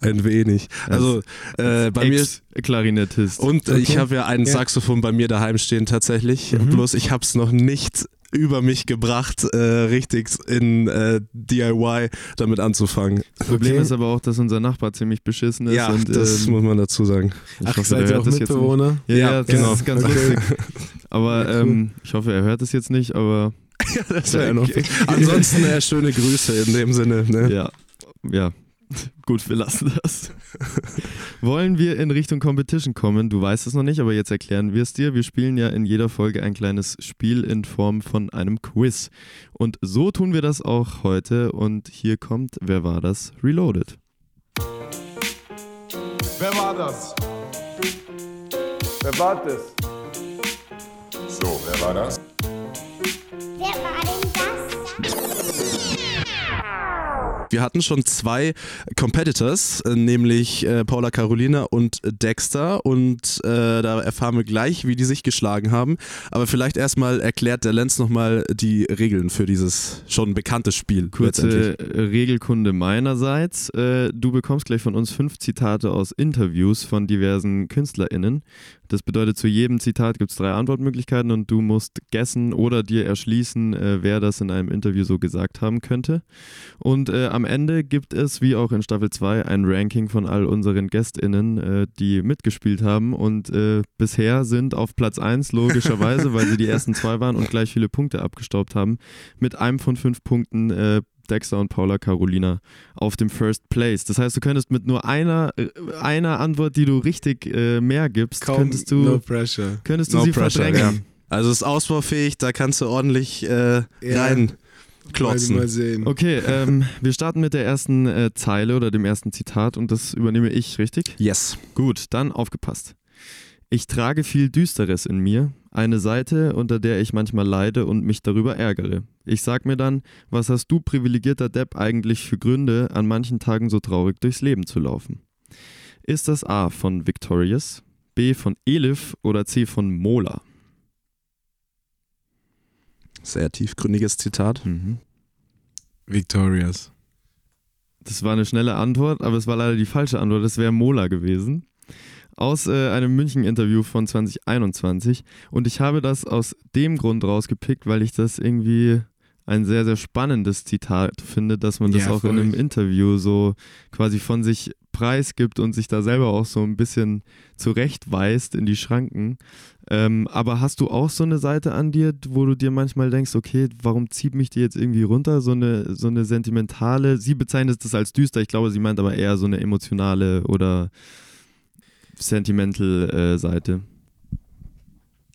Speaker 5: ein wenig. Also äh, bei mir ist
Speaker 4: Ex-Klarinettist.
Speaker 5: und äh, ich
Speaker 2: Okay.
Speaker 5: habe ja ein
Speaker 2: Ja.
Speaker 5: Saxophon bei mir daheim stehen tatsächlich.
Speaker 2: Mhm.
Speaker 5: Bloß ich habe es noch nicht über mich gebracht, äh, richtig in äh, DIY damit anzufangen.
Speaker 4: Das Problem
Speaker 2: Okay.
Speaker 4: ist aber auch, dass unser Nachbar ziemlich beschissen ist.
Speaker 5: Ja,
Speaker 4: und,
Speaker 5: das
Speaker 4: ähm,
Speaker 5: muss man dazu sagen.
Speaker 4: ich
Speaker 2: Ach,
Speaker 4: hoffe,
Speaker 2: seid
Speaker 4: der
Speaker 2: ihr
Speaker 4: hört
Speaker 2: auch
Speaker 4: das jetzt nicht.
Speaker 2: Mitbewohner?
Speaker 4: Ja,
Speaker 5: Ja,
Speaker 4: ja, genau. Das ist ganz
Speaker 2: okay.
Speaker 4: lustig. Aber
Speaker 2: Ja, cool.
Speaker 4: ähm, ich hoffe, er hört es jetzt nicht, aber
Speaker 5: Das wäre ja noch. Ansonsten äh, schöne Grüße in dem Sinne. Ne?
Speaker 4: ja, ja. Gut, wir lassen das. Wollen wir in Richtung Competition kommen? Du weißt es noch nicht, aber jetzt erklären wir es dir. Wir spielen ja in jeder Folge ein kleines Spiel in Form von einem Quiz. Und so tun wir das auch heute. Und hier kommt, wer war das? Reloaded.
Speaker 6: Wer war das? Wer war das?
Speaker 7: So, wer war das?
Speaker 8: Wer war denn das?
Speaker 5: Wir hatten schon zwei Competitors, äh, nämlich äh, Paula Carolina und Dexter. Und äh, da erfahren wir gleich, wie die sich geschlagen haben. Aber vielleicht erstmal erklärt der Lenz nochmal die Regeln für dieses schon bekannte Spiel.
Speaker 4: Kurze äh, Regelkunde meinerseits. Äh, Du bekommst gleich von uns fünf Zitate aus Interviews von diversen KünstlerInnen. Das bedeutet, zu jedem Zitat gibt es drei Antwortmöglichkeiten und du musst guessen oder dir erschließen, äh, wer das in einem Interview so gesagt haben könnte. Und äh, am Ende gibt es, wie auch in Staffel 2, ein Ranking von all unseren GästInnen, äh, die mitgespielt haben. Und äh, bisher sind auf Platz 1 logischerweise, weil sie die ersten zwei waren und gleich viele Punkte abgestaubt haben, mit einem von fünf Punkten äh, Dexter und Paula Carolina auf dem First Place. Das heißt, du könntest mit nur einer, äh, einer Antwort, die du richtig äh, mehr gibst,
Speaker 2: Kaum,
Speaker 4: könntest du,
Speaker 2: no pressure.
Speaker 4: könntest du
Speaker 5: No
Speaker 4: sie
Speaker 5: pressure,
Speaker 4: verdrängen.
Speaker 5: Also es ist ausbaufähig, da kannst du ordentlich äh,
Speaker 2: Ja.
Speaker 5: rein klotzen.
Speaker 2: mal sehen.
Speaker 4: Okay, ähm, wir starten mit der ersten äh, Zeile oder dem ersten Zitat und das übernehme ich, richtig?
Speaker 5: Yes.
Speaker 4: Gut, dann aufgepasst. Ich trage viel Düsteres in mir, eine Seite, unter der ich manchmal leide und mich darüber ärgere. Ich sag mir dann, was hast du, privilegierter Depp, eigentlich für Gründe, an manchen Tagen so traurig durchs Leben zu laufen? Ist das A von Victorious, B von Elif oder C von Mola?
Speaker 5: Sehr tiefgründiges Zitat.
Speaker 4: Mhm.
Speaker 2: Victorious.
Speaker 4: Das war eine schnelle Antwort, aber es war leider die falsche Antwort. Es wäre Mola gewesen. Aus äh, einem München-Interview von 2021. Und ich habe das aus dem Grund rausgepickt, weil ich das irgendwie ein sehr, sehr spannendes Zitat finde, dass man das
Speaker 2: Ja,
Speaker 4: auch in einem Interview so quasi von sich preisgibt und sich da selber auch so ein bisschen zurechtweist in die Schranken. Ähm, aber hast du auch so eine Seite an dir, wo du dir manchmal denkst, okay, warum zieht mich die jetzt irgendwie runter? So eine, so eine sentimentale, sie bezeichnet das als düster, ich glaube, sie meint aber eher so eine emotionale oder sentimental äh.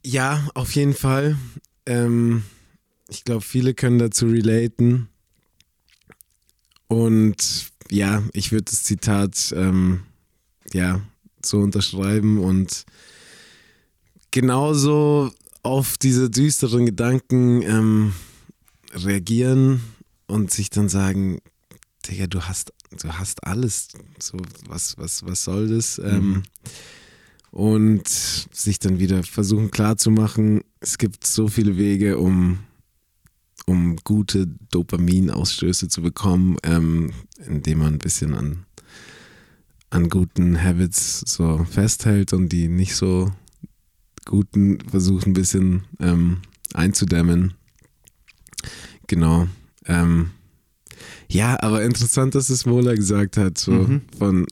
Speaker 2: Ja, auf jeden Fall. Ähm, ich glaube, viele können dazu relaten. Und ja, ich würde das Zitat ähm, ja so unterschreiben und genauso auf diese düsteren Gedanken ähm, reagieren und sich dann sagen, Digga, du hast, du hast alles. So, was, was, was soll das? Ähm, und sich dann wieder versuchen klarzumachen, es gibt so viele Wege, um, um gute Dopaminausstöße zu bekommen, ähm, indem man ein bisschen an, an guten Habits so festhält und die nicht so guten versucht ein bisschen ähm, einzudämmen. Genau. Ähm, ja, aber interessant, dass es Mola gesagt hat, so
Speaker 4: Mhm.
Speaker 2: von,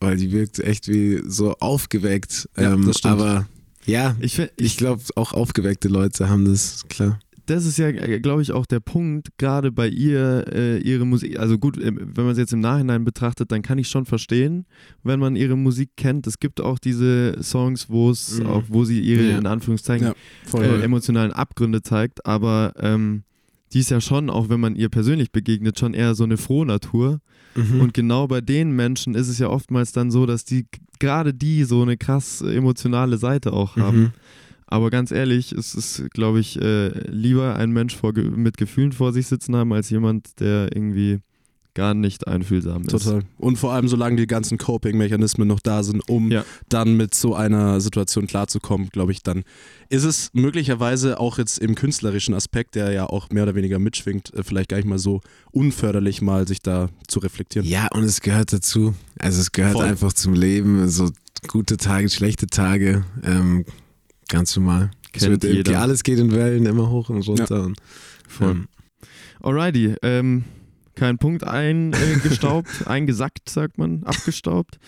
Speaker 2: weil die wirkt echt wie so aufgeweckt.
Speaker 5: Ja,
Speaker 2: ähm,
Speaker 5: das stimmt.
Speaker 2: aber ja,
Speaker 4: Ich, find-
Speaker 2: ich glaube auch aufgeweckte Leute haben das, klar.
Speaker 4: das ist ja, glaube ich, auch der Punkt, gerade bei ihr, äh, ihre Musik. Also gut, äh, wenn man es jetzt im Nachhinein betrachtet, dann kann ich schon verstehen, wenn man ihre Musik kennt. Es gibt auch diese Songs, wo es
Speaker 2: Mhm.
Speaker 4: auch, wo sie ihre
Speaker 2: Ja.
Speaker 4: in Anführungszeichen
Speaker 5: Ja,
Speaker 4: äh, emotionalen Abgründe zeigt, aber ähm, die ist ja schon, auch wenn man ihr persönlich begegnet, schon eher so eine Frohnatur.
Speaker 2: Mhm.
Speaker 4: Und genau bei den Menschen ist es ja oftmals dann so, dass die gerade die so eine krass emotionale Seite auch haben.
Speaker 2: Mhm.
Speaker 4: Aber ganz ehrlich, es ist, glaube ich, äh, lieber ein Mensch vor, mit Gefühlen vor sich sitzen haben, als jemand, der irgendwie gar nicht einfühlsam ist.
Speaker 5: Total. Und vor allem, solange die ganzen Coping-Mechanismen noch da sind, um
Speaker 4: Ja.
Speaker 5: dann mit so einer Situation klarzukommen, glaube ich, dann ist es möglicherweise auch jetzt im künstlerischen Aspekt, der ja auch mehr oder weniger mitschwingt, äh, vielleicht gar nicht mal so unförderlich mal sich da zu reflektieren.
Speaker 2: Ja, und es gehört dazu. Also es gehört
Speaker 5: Voll.
Speaker 2: einfach zum Leben. So gute Tage, schlechte Tage, ähm, ganz normal. Es
Speaker 4: Kennt
Speaker 2: wird irgendwie,
Speaker 4: jeder.
Speaker 2: alles geht in Wellen, immer hoch und runter. Und,
Speaker 4: Voll.
Speaker 2: ähm,
Speaker 4: Alrighty, ähm, kein Punkt eingestaubt, eingesackt, sagt man, abgestaubt.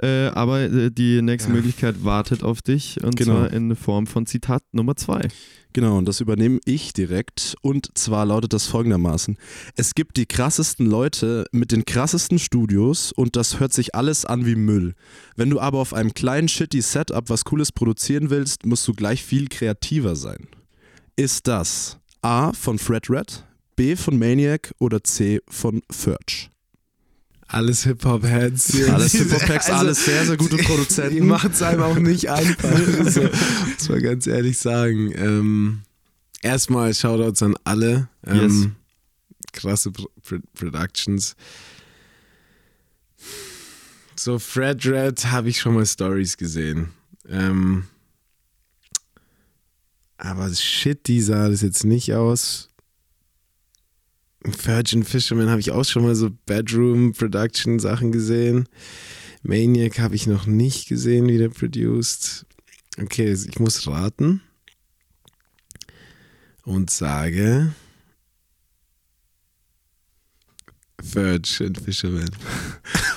Speaker 4: Äh, aber äh, die nächste
Speaker 2: Ja.
Speaker 4: Möglichkeit wartet auf dich und
Speaker 5: Genau.
Speaker 4: zwar in Form von Zitat Nummer zwei.
Speaker 5: Genau, und das übernehme ich direkt. Und zwar lautet das folgendermaßen. Es gibt die krassesten Leute mit den krassesten Studios und das hört sich alles an wie Müll. Wenn du aber auf einem kleinen shitty Setup was Cooles produzieren willst, musst du gleich viel kreativer sein. Ist das A von Fred Red, B von Maniac oder C von Furch?
Speaker 2: alles Hip-Hop-Heads.
Speaker 5: Alles Hip-Hop-Packs,
Speaker 2: Also,
Speaker 5: alles sehr, sehr gute
Speaker 2: Die
Speaker 5: Produzenten.
Speaker 2: machen es einem auch nicht einfach. so, muss man ganz ehrlich sagen. Ähm, erstmal Shoutouts an alle. Ähm,
Speaker 4: Yes.
Speaker 2: krasse Pro Pro Productions. So Fred Red habe ich schon mal Stories gesehen. Ähm, aber shit, die sah das jetzt nicht aus. Virgin Fisherman habe ich auch schon mal so Bedroom Production Sachen gesehen. Maniac habe ich noch nicht gesehen, wie der produced. Okay, ich muss raten und sage Virgin Fisherman.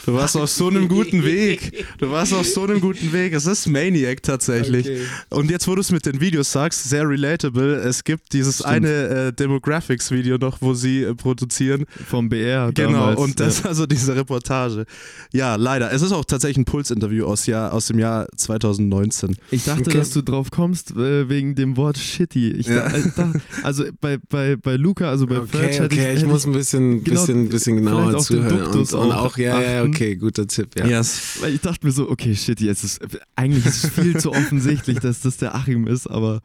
Speaker 5: Du warst auf so einem guten Weg. Du warst auf so einem guten Weg. Es ist Maniac tatsächlich.
Speaker 2: Okay.
Speaker 5: Und jetzt, wo du es mit den Videos sagst, sehr relatable. Es gibt dieses
Speaker 2: Stimmt.
Speaker 5: eine äh, Demographics-Video noch, wo sie äh, produzieren.
Speaker 4: Vom BR
Speaker 5: Genau,
Speaker 4: damals.
Speaker 5: und das
Speaker 4: ja.
Speaker 5: also diese Reportage. Ja, leider. Es ist auch tatsächlich ein Pulsinterview aus, Jahr, aus dem Jahr 2019.
Speaker 4: Ich dachte,
Speaker 2: Okay.
Speaker 4: dass du drauf kommst äh, wegen dem Wort shitty. Ich
Speaker 5: Ja.
Speaker 4: da, ich dachte, also bei, bei, bei Luca, also bei Verge
Speaker 2: Okay,
Speaker 4: hätte
Speaker 2: okay, ich
Speaker 4: hätte
Speaker 2: muss ein bisschen,
Speaker 4: Genau,
Speaker 2: bisschen, bisschen genauer
Speaker 4: den
Speaker 2: zuhören. Und,
Speaker 4: Duktus
Speaker 2: und
Speaker 4: auch
Speaker 2: auch, ja, ja,
Speaker 4: achten.
Speaker 2: okay, guter Tipp, ja.
Speaker 5: Yes.
Speaker 4: Weil ich dachte mir so, okay, shit, jetzt ist eigentlich ist es viel zu offensichtlich, dass das der Achim ist, aber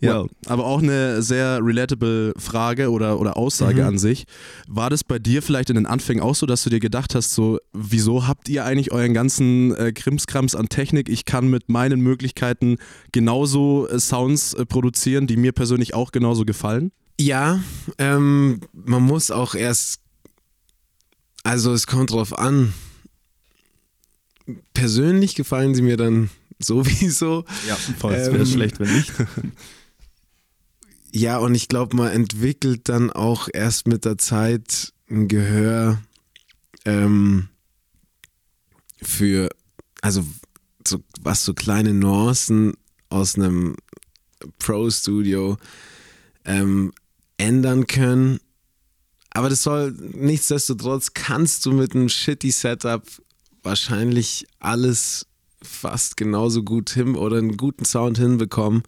Speaker 5: Ja, aber auch eine sehr relatable Frage oder, oder Aussage
Speaker 2: Mhm.
Speaker 5: an sich. War das bei dir vielleicht in den Anfängen auch so, dass du dir gedacht hast, so, wieso habt ihr eigentlich euren ganzen äh, Krimskrams an Technik? Ich kann mit meinen Möglichkeiten genauso äh, Sounds äh, produzieren, die mir persönlich auch genauso gefallen?
Speaker 2: Ja, ähm, man muss auch erst, also es kommt drauf an. Persönlich gefallen sie mir dann sowieso.
Speaker 5: Ja,
Speaker 2: voll.
Speaker 4: Es wäre
Speaker 2: Ähm,
Speaker 4: schlecht, wenn nicht.
Speaker 2: Ja, und ich glaube, man entwickelt dann auch erst mit der Zeit ein Gehör ähm, für, also so, was so kleine Nuancen aus einem Pro-Studio ähm, ändern können. Aber das soll, nichtsdestotrotz kannst du mit einem shitty Setup wahrscheinlich alles fast genauso gut hin oder einen guten Sound hinbekommen.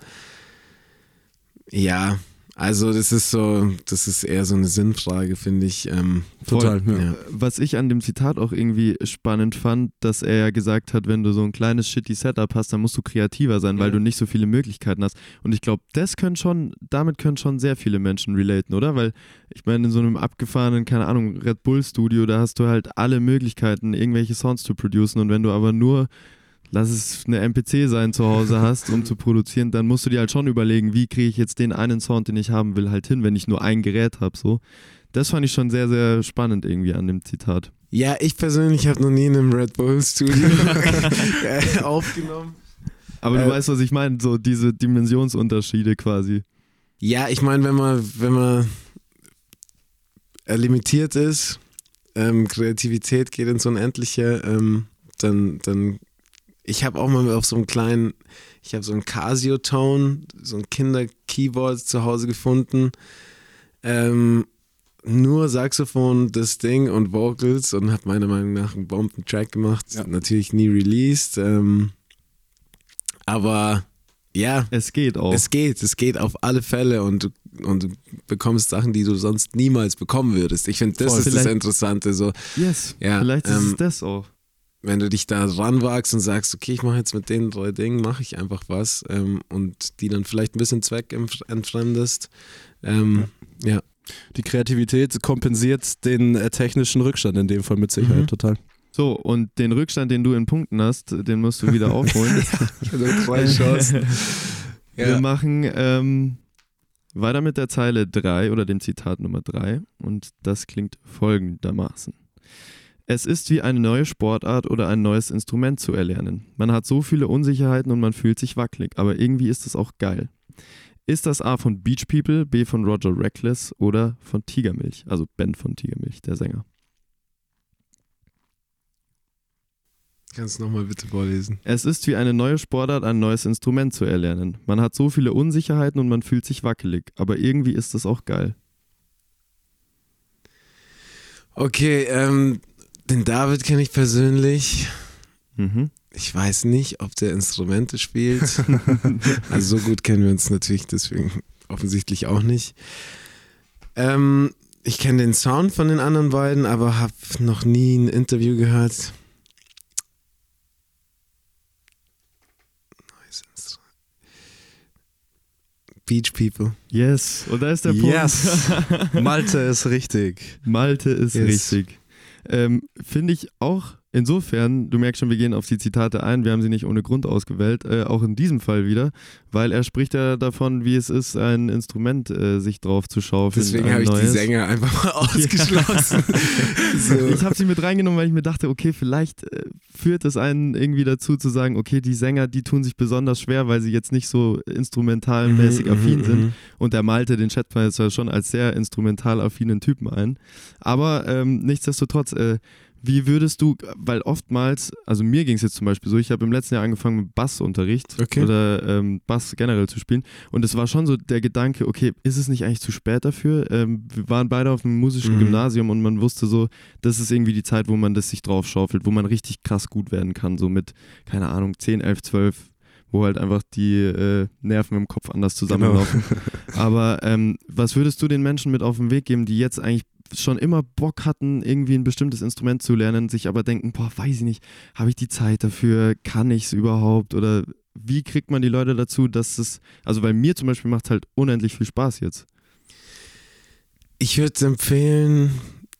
Speaker 2: Ja, also das ist so, das ist eher so eine Sinnfrage, finde ich. Ähm,
Speaker 5: Total.
Speaker 4: Voll.
Speaker 5: Ja.
Speaker 2: ja.
Speaker 4: Was ich an dem Zitat auch irgendwie spannend fand, dass er ja gesagt hat, wenn du so ein kleines shitty Setup hast, dann musst du kreativer sein, weil
Speaker 2: Ja.
Speaker 4: du nicht so viele Möglichkeiten hast. Und ich glaube, das können schon, damit können schon sehr viele Menschen relaten, oder? Weil ich meine, in so einem abgefahrenen, keine Ahnung, Red Bull Studio, da hast du halt alle Möglichkeiten, irgendwelche Sounds zu producen. Und wenn du aber nur lass es eine MPC sein, zu Hause hast, um zu produzieren, dann musst du dir halt schon überlegen, wie kriege ich jetzt den einen Sound, den ich haben will, halt hin, wenn ich nur ein Gerät habe. So. Das fand ich schon sehr, sehr spannend irgendwie an dem Zitat.
Speaker 2: ja, ich persönlich habe noch nie in einem Red Bull Studio aufgenommen.
Speaker 4: Aber du
Speaker 2: Äh,
Speaker 4: weißt, was ich meine, so diese Dimensionsunterschiede quasi.
Speaker 2: Ja, ich meine, wenn man, wenn man äh, limitiert ist, ähm, Kreativität geht ins Unendliche, ähm, dann, dann, ich habe auch mal auf so einem kleinen, ich habe so ein Casio-Tone, so ein Kinder-Keyboard zu Hause gefunden. Ähm, nur Saxophon, das Ding und Vocals und habe meiner Meinung nach einen Bomben-Track gemacht.
Speaker 5: Ja.
Speaker 2: Natürlich nie released. Ähm, aber ja,
Speaker 4: Es geht auch.
Speaker 2: es geht, es geht auf alle Fälle und, du- und du bekommst Sachen, die du sonst niemals bekommen würdest. Ich finde, das
Speaker 4: Voll.
Speaker 2: ist das Interessante. So,
Speaker 4: yes.
Speaker 2: Ja,
Speaker 4: Vielleicht ist es
Speaker 2: ähm,
Speaker 4: das auch.
Speaker 2: Wenn du dich da ranwagst und sagst, okay, ich mache jetzt mit den drei Dingen, mache ich einfach was ähm, und die dann vielleicht ein bisschen zweckentfremdest. Ähm, ja.
Speaker 5: Die Kreativität kompensiert den äh, technischen Rückstand in dem Fall mit Sicherheit
Speaker 2: Mhm.
Speaker 5: total.
Speaker 4: So, und den Rückstand, den du in Punkten hast, den musst du wieder aufholen.
Speaker 2: Hatte drei Chancen.
Speaker 4: Wir
Speaker 2: Ja.
Speaker 4: machen ähm, weiter mit der Zeile 3 oder dem Zitat Nummer 3 und das klingt folgendermaßen. Es ist wie eine neue Sportart oder ein neues Instrument zu erlernen. Man hat so viele Unsicherheiten und man fühlt sich wackelig, aber irgendwie ist es auch geil. Ist das A von Beach People, B von Roger Reckless oder von Tigermilch, also Ben von Tigermilch, der Sänger?
Speaker 2: Kannst du nochmal bitte vorlesen?
Speaker 4: Es ist wie eine neue Sportart, ein neues Instrument zu erlernen. Man hat so viele Unsicherheiten und man fühlt sich wackelig, aber irgendwie ist es auch geil.
Speaker 2: Okay, ähm, den David kenne ich persönlich.
Speaker 4: Mhm.
Speaker 2: Ich weiß nicht, ob der Instrumente spielt. also so gut kennen wir uns natürlich deswegen offensichtlich auch nicht. Ähm, ich kenne den Sound von den anderen beiden, aber habe noch nie ein Interview gehört. Beach People.
Speaker 4: Yes, und da ist der
Speaker 5: Yes.
Speaker 4: Punkt.
Speaker 5: Malte ist richtig.
Speaker 4: Malte ist
Speaker 2: Yes.
Speaker 4: richtig. Ähm, Finde ich auch insofern, du merkst schon, wir gehen auf die Zitate ein, wir haben sie nicht ohne Grund ausgewählt, äh, auch in diesem Fall wieder, weil er spricht ja davon, wie es ist, ein Instrument äh, sich drauf zu schaufeln.
Speaker 2: Deswegen habe ich die. Sänger einfach mal ausgeschlossen. so.
Speaker 4: Ich habe sie mit reingenommen, weil ich mir dachte, okay, vielleicht äh, führt es einen irgendwie dazu zu sagen, okay, die Sänger, die tun sich besonders schwer, weil sie jetzt nicht so instrumentalmäßig
Speaker 2: Mhm,
Speaker 4: affin
Speaker 2: mhm,
Speaker 4: sind.
Speaker 2: mhm.
Speaker 4: Und der Malte, den jetzt ja schon als sehr instrumental affinen Typen ein. Aber ähm, nichtsdestotrotz, äh, wie würdest du, weil oftmals, also mir ging es jetzt zum Beispiel so, ich habe im letzten Jahr angefangen mit Bassunterricht
Speaker 2: Okay.
Speaker 4: oder ähm, Bass generell zu spielen und es war schon so der Gedanke, okay, ist es nicht eigentlich zu spät dafür? Ähm, wir waren beide auf einem musischen
Speaker 2: Mhm.
Speaker 4: Gymnasium und man wusste so, das ist irgendwie die Zeit, wo man das sich drauf schaufelt, wo man richtig krass gut werden kann, so mit, keine Ahnung, 10, 11, 12, wo halt einfach die äh, Nerven im Kopf anders zusammenlaufen. Aber ähm, was würdest du den Menschen mit auf den Weg geben, die jetzt eigentlich schon immer Bock hatten, irgendwie ein bestimmtes Instrument zu lernen, sich aber denken, boah, weiß ich nicht, habe ich die Zeit dafür, kann ich es überhaupt oder wie kriegt man die Leute dazu, dass es, also weil mir zum Beispiel macht halt unendlich viel Spaß jetzt.
Speaker 2: Ich würde empfehlen,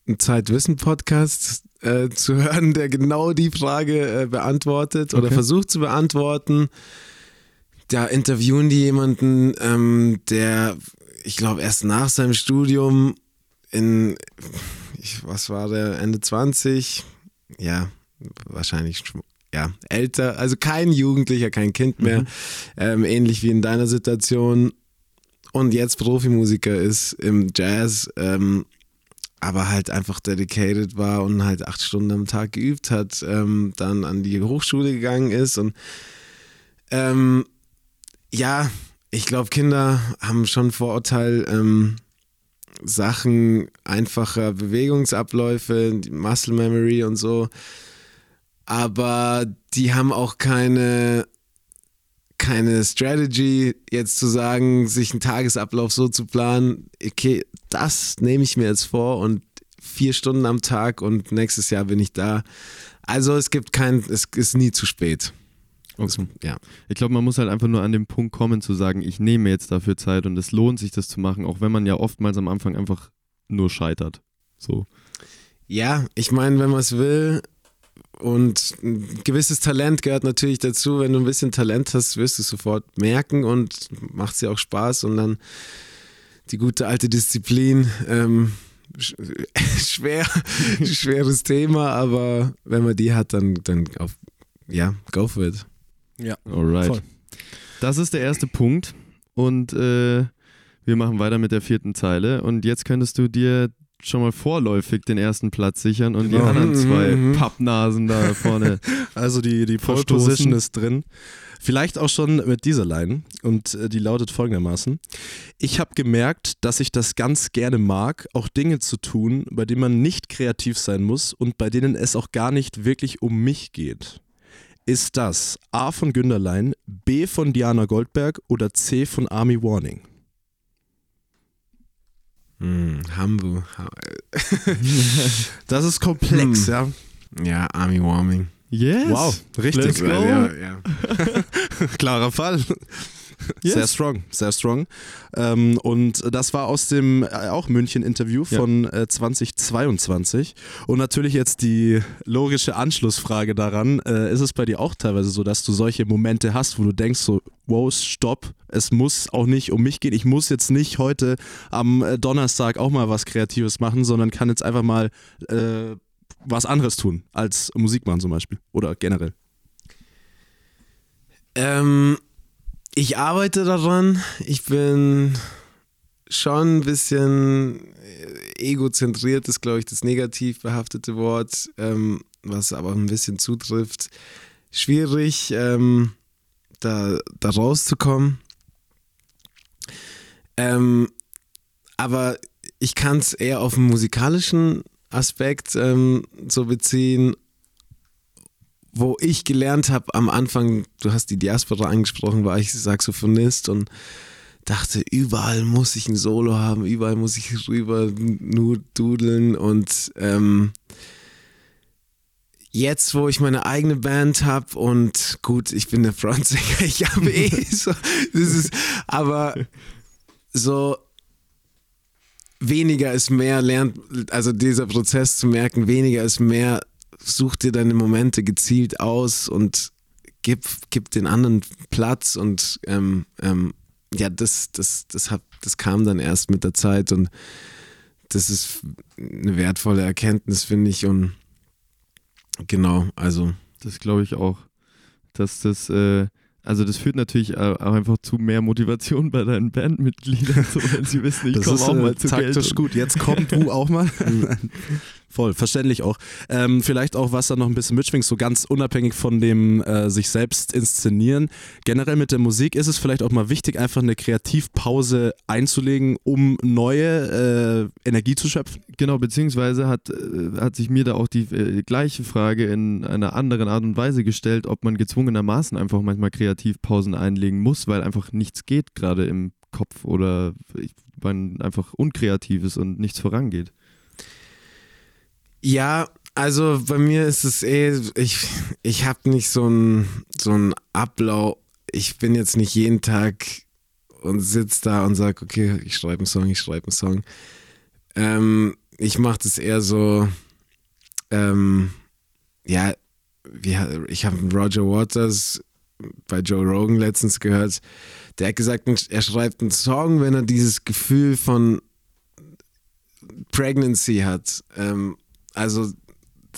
Speaker 2: einen Zeitwissen-Podcast äh, zu hören, der genau die Frage äh, beantwortet oder
Speaker 4: Okay.
Speaker 2: versucht zu beantworten. Da interviewen die jemanden, ähm, der, ich glaube, erst nach seinem Studium in, ich, was war der, Ende 20, ja, wahrscheinlich ja, älter, also kein Jugendlicher, kein Kind mehr,
Speaker 4: Mhm.
Speaker 2: ähm, ähnlich wie in deiner Situation und jetzt Profimusiker ist im Jazz, ähm, aber halt einfach dedicated war und halt acht Stunden am Tag geübt hat, ähm, dann an die Hochschule gegangen ist und ähm, ja, ich glaube, Kinder haben schon Vorurteil, ähm, Sachen, einfacher Bewegungsabläufe, Muscle Memory und so, aber die haben auch keine keine Strategy, jetzt zu sagen, sich einen Tagesablauf so zu planen, okay, das nehme ich mir jetzt vor und vier Stunden am Tag und nächstes Jahr bin ich da. Also es gibt kein, es ist nie zu spät. Es- ja.
Speaker 4: Ich glaube, man muss halt einfach nur an den Punkt kommen zu sagen, ich nehme jetzt dafür Zeit und es lohnt sich, das zu machen, auch wenn man ja oftmals am Anfang einfach nur scheitert. So.
Speaker 2: ja, ich meine, wenn man es will und ein gewisses Talent gehört natürlich dazu, wenn du ein bisschen Talent hast, wirst du es sofort merken und macht es dir auch Spaß und dann die gute alte Disziplin. Ähm, sch- schwer, schweres Thema, aber wenn man die hat, dann, dann auf, ja, go for it.
Speaker 5: Ja.
Speaker 4: Alright.
Speaker 5: Voll.
Speaker 4: Das ist der erste Punkt und äh, wir machen weiter mit der vierten Zeile und jetzt könntest du dir schon mal vorläufig den ersten Platz sichern und die
Speaker 5: Genau.
Speaker 4: anderen zwei
Speaker 2: Mhm.
Speaker 4: Pappnasen da vorne.
Speaker 5: Also die, die Pole. Position ist drin. Vielleicht auch schon mit dieser Line und äh, die lautet folgendermaßen. Ich habe gemerkt, dass ich das ganz gerne mag, auch Dinge zu tun, bei denen man nicht kreativ sein muss und bei denen es auch gar nicht wirklich um mich geht. Ist das A von Günderlein, B von Diana Goldberg oder C von Army Warning?
Speaker 2: Hm, Hambu. Ha-
Speaker 5: Das ist komplex,
Speaker 2: Hm.
Speaker 5: ja.
Speaker 2: Ja, Army Warming.
Speaker 4: Yes.
Speaker 5: Wow, richtig.
Speaker 4: Let's go.
Speaker 2: Ja, ja.
Speaker 5: Klarer Fall.
Speaker 4: Yes.
Speaker 5: Sehr strong, sehr strong. Ähm, und das war aus dem äh, auch München-Interview
Speaker 4: Ja.
Speaker 5: von äh, 2022. Und natürlich jetzt die logische Anschlussfrage daran: äh, Ist es bei dir auch teilweise so, dass du solche Momente hast, wo du denkst, so, wow, stopp, es muss auch nicht um mich gehen. Ich muss jetzt nicht heute am äh, Donnerstag auch mal was Kreatives machen, sondern kann jetzt einfach mal äh, was anderes tun als Musik machen zum Beispiel oder generell.
Speaker 2: Ähm, ich arbeite daran. Ich bin schon ein bisschen äh, egozentriert, ist, glaube ich, das negativ behaftete Wort, ähm, was aber ein bisschen zutrifft. Schwierig, ähm, da, da rauszukommen. Ähm, aber ich kann es eher auf den musikalischen Aspekt ähm, so beziehen wo ich gelernt habe am Anfang, du hast die Diaspora angesprochen, war ich Saxophonist und dachte, überall muss ich ein Solo haben, überall muss ich rüber nur dudeln und ähm, jetzt, wo ich meine eigene Band habe und gut, ich bin der Frontsänger, ich habe eh so, das ist, aber so weniger ist mehr, lernt, also dieser Prozess zu merken, weniger ist mehr, such dir deine Momente gezielt aus und gib, gib den anderen Platz und ähm, ähm, ja, das, das, das, hat, das kam dann erst mit der Zeit und das ist eine wertvolle Erkenntnis, finde ich. Und genau, also.
Speaker 4: Das glaube ich auch. Dass das, äh, also das führt natürlich auch einfach zu mehr Motivation bei deinen Bandmitgliedern, so wenn sie wissen, ich komme auch
Speaker 5: äh,
Speaker 4: mal zu
Speaker 5: taktisch
Speaker 4: Geld.
Speaker 5: gut. Jetzt kommt du auch mal. Voll, verständlich auch. Ähm, vielleicht auch, was da noch ein bisschen mitschwingt, so ganz unabhängig von dem äh, sich selbst inszenieren. Generell mit der Musik ist es vielleicht auch mal wichtig, einfach eine Kreativpause einzulegen, um neue äh, Energie zu schöpfen.
Speaker 4: Genau, beziehungsweise hat, äh, hat sich mir da auch die äh, gleiche Frage in einer anderen Art und Weise gestellt, ob man gezwungenermaßen einfach manchmal Kreativpausen einlegen muss, weil einfach nichts geht gerade im Kopf oder man einfach unkreativ ist und nichts vorangeht.
Speaker 2: Ja, also bei mir ist es eh, ich, ich habe nicht so einen so Ablauf. Ich bin jetzt nicht jeden Tag und sitze da und sage, okay, ich schreibe einen Song, ich schreibe einen Song. Ähm, ich mache das eher so, ähm, ja, wie, ich habe Roger Waters bei Joe Rogan letztens gehört, der hat gesagt, er schreibt einen Song, wenn er dieses Gefühl von Pregnancy hat. Ähm, also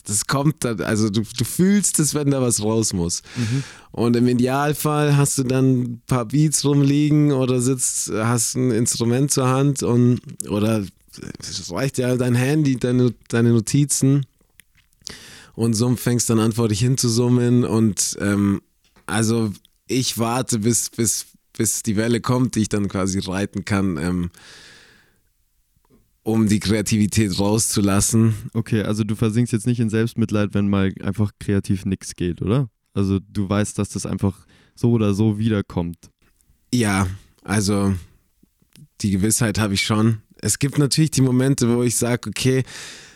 Speaker 2: das kommt also du, du fühlst es, wenn da was raus muss. Und im Idealfall hast du dann ein paar Beats rumliegen oder sitzt, hast ein Instrument zur Hand und oder es reicht ja dein Handy, deine, deine Notizen und so fängst dann an vor dich hinzusummen und ähm, also ich warte bis, bis, bis die Welle kommt, die ich dann quasi reiten kann, ähm, um die Kreativität rauszulassen.
Speaker 4: Okay, also du versinkst jetzt nicht in Selbstmitleid, wenn mal einfach kreativ nichts geht, oder? Also du weißt, dass das einfach so oder so wiederkommt.
Speaker 2: Ja, also die Gewissheit habe ich schon. Es gibt natürlich die Momente, wo ich sage, okay,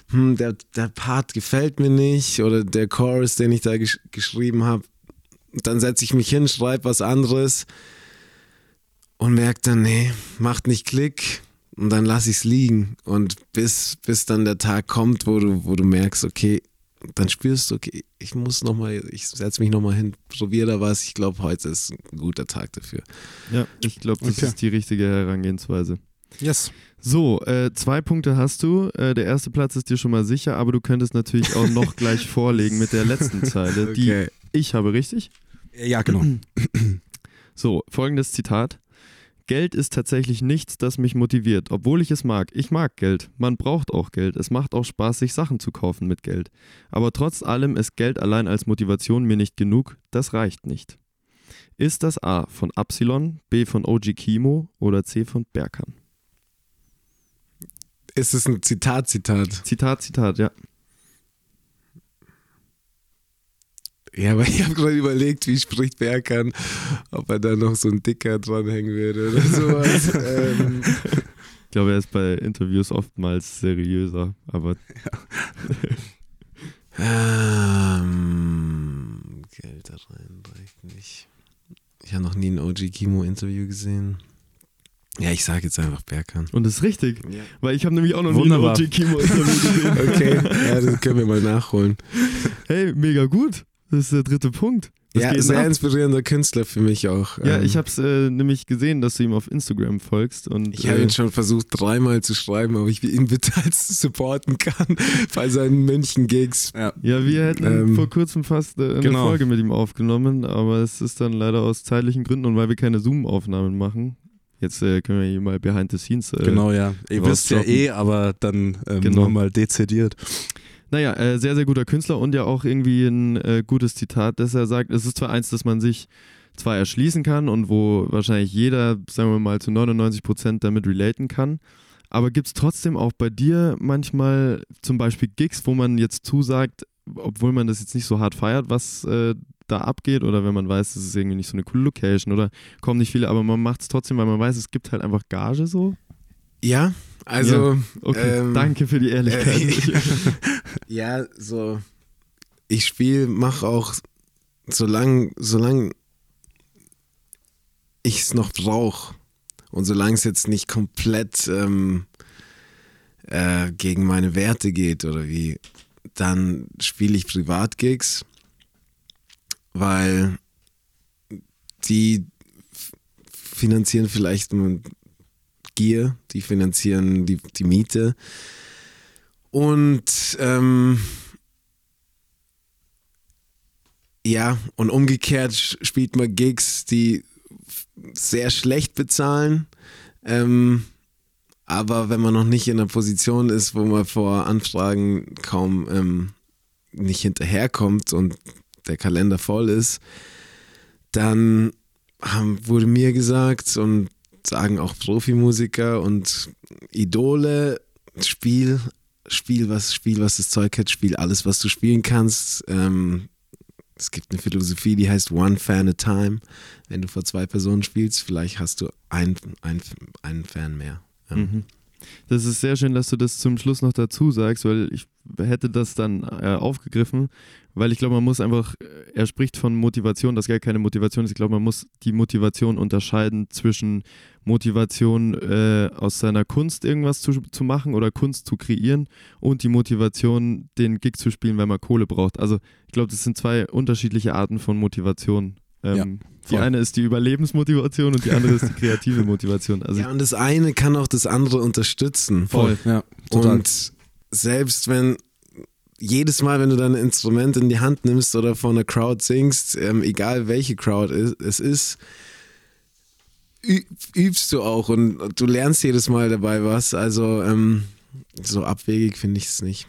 Speaker 2: hm, der, der Part gefällt mir nicht oder der Chorus, den ich da gesch geschrieben habe. Dann setze ich mich hin, schreibe was anderes und merke dann, nee, macht nicht Klick und dann lasse ich es liegen. Und bis, bis dann der Tag kommt, wo du, wo du merkst, okay, dann spürst du, okay, ich muss nochmal, ich setze mich nochmal hin, probiere da was. Ich glaube, heute ist ein guter Tag dafür.
Speaker 4: Ja, ich glaube, das
Speaker 5: Okay.
Speaker 4: ist die richtige Herangehensweise.
Speaker 5: Yes.
Speaker 4: So, äh, zwei Punkte hast du. Äh, der erste Platz ist dir schon mal sicher, aber du könntest natürlich auch noch gleich vorlegen mit der letzten Zeile, die ich habe, richtig?
Speaker 5: Ja, genau.
Speaker 4: So, folgendes Zitat. Geld ist tatsächlich nichts, das mich motiviert, obwohl ich es mag. Ich mag Geld. Man braucht auch Geld. Es macht auch Spaß, sich Sachen zu kaufen mit Geld. Aber trotz allem ist Geld allein als Motivation mir nicht genug. Das reicht nicht. Ist das A von Absilon, B von OG Kimo oder C von Berkan?
Speaker 2: Ist es ein Zitat, Zitat?
Speaker 4: Zitat, Zitat, ja.
Speaker 2: Ja, aber ich habe gerade überlegt, wie spricht Berkan, ob er da noch so ein Dicker dranhängen würde oder sowas. ähm,
Speaker 4: Ich glaube, er ist bei Interviews oftmals seriöser, aber
Speaker 2: ähm, Geld da rein reicht nicht. Ich habe noch nie ein OG Kimo Interview gesehen. Ja, ich sage jetzt einfach Berkan.
Speaker 4: und das ist richtig,
Speaker 2: Ja.
Speaker 4: weil ich habe nämlich auch noch
Speaker 5: Wunderbar.
Speaker 4: nie ein OG Kimo Interview gesehen.
Speaker 2: Okay, ja, das können wir mal nachholen.
Speaker 4: Hey, mega gut. Das ist der dritte Punkt. Was
Speaker 2: ja, sehr
Speaker 4: ab?
Speaker 2: inspirierender Künstler für mich auch.
Speaker 4: Ja,
Speaker 2: Ähm,
Speaker 4: ich habe es äh, nämlich gesehen, dass du ihm auf Instagram folgst und
Speaker 2: Ich habe
Speaker 4: äh,
Speaker 2: ihn schon versucht, dreimal zu schreiben, ob ich ihn bitte als supporten kann bei seinen München-Gigs.
Speaker 5: Ja.
Speaker 4: ja, wir hätten
Speaker 2: Ähm,
Speaker 4: vor kurzem fast äh, eine
Speaker 5: genau.
Speaker 4: Folge mit ihm aufgenommen, aber es ist dann leider aus zeitlichen Gründen und weil wir keine Zoom-Aufnahmen machen. Jetzt äh, können wir hier mal behind the scenes. Äh,
Speaker 5: Genau, ja. Ihr wisst ja eh, aber dann ähm,
Speaker 4: Genau.
Speaker 5: nochmal dezidiert.
Speaker 4: Naja, äh, sehr, sehr guter Künstler und ja auch irgendwie ein äh, gutes Zitat, dass er sagt, es ist zwar eins, das man sich zwar erschließen kann und wo wahrscheinlich jeder, sagen wir mal, zu 99 Prozent damit relaten kann, aber gibt es trotzdem auch bei dir manchmal zum Beispiel Gigs, wo man jetzt zusagt, obwohl man das jetzt nicht so hart feiert, was äh, da abgeht oder wenn man weiß, das ist irgendwie nicht so eine coole Location oder kommen nicht viele, aber man macht es trotzdem, weil man weiß, es gibt halt einfach Gage so.
Speaker 2: Ja, also
Speaker 4: Okay,
Speaker 2: Ähm,
Speaker 4: danke für die Ehrlichkeit.
Speaker 2: äh, ja, so ich spiele, mache auch solange solang ich es noch brauche Und solange es jetzt nicht komplett ähm, äh, gegen meine Werte geht oder wie, dann spiele ich Privatgigs, weil die finanzieren vielleicht Gier, die finanzieren die, die Miete. Und ähm, ja, und umgekehrt spielt man Gigs, die sehr schlecht bezahlen. Ähm, aber wenn man noch nicht in einer Position ist, wo man vor Anfragen kaum ähm, nicht hinterherkommt und der Kalender voll ist, dann haben, wurde mir gesagt und sagen auch Profimusiker und Idole, Spiel, Spiel, was, Spiel, was das Zeug hat, Spiel alles, was du spielen kannst. Ähm, es gibt eine Philosophie, die heißt One Fan at a Time. Wenn du vor zwei Personen spielst, vielleicht hast du ein, ein, einen Fan mehr. Ja.
Speaker 4: Mhm. Das ist sehr schön, dass du das zum Schluss noch dazu sagst, weil ich hätte das dann äh, aufgegriffen, weil ich glaube, man muss einfach, äh, er spricht von Motivation, das gar keine Motivation ist. Ich glaube, man muss die Motivation unterscheiden zwischen Motivation äh, aus seiner Kunst irgendwas zu, zu machen oder Kunst zu kreieren und die Motivation, den Gig zu spielen, weil man Kohle braucht. Also ich glaube, das sind zwei unterschiedliche Arten von Motivation. Ähm, die
Speaker 5: voll.
Speaker 4: eine ist die Überlebensmotivation und die andere ist die kreative Motivation. Also
Speaker 2: ja, und das eine kann auch das andere unterstützen.
Speaker 5: Voll, ja, total.
Speaker 2: Und selbst wenn jedes Mal, wenn du dein Instrument in die Hand nimmst oder vor einer Crowd singst, ähm, egal welche Crowd es- ist, übst du auch und du lernst jedes Mal dabei was. Also ähm, so abwegig finde ich es nicht.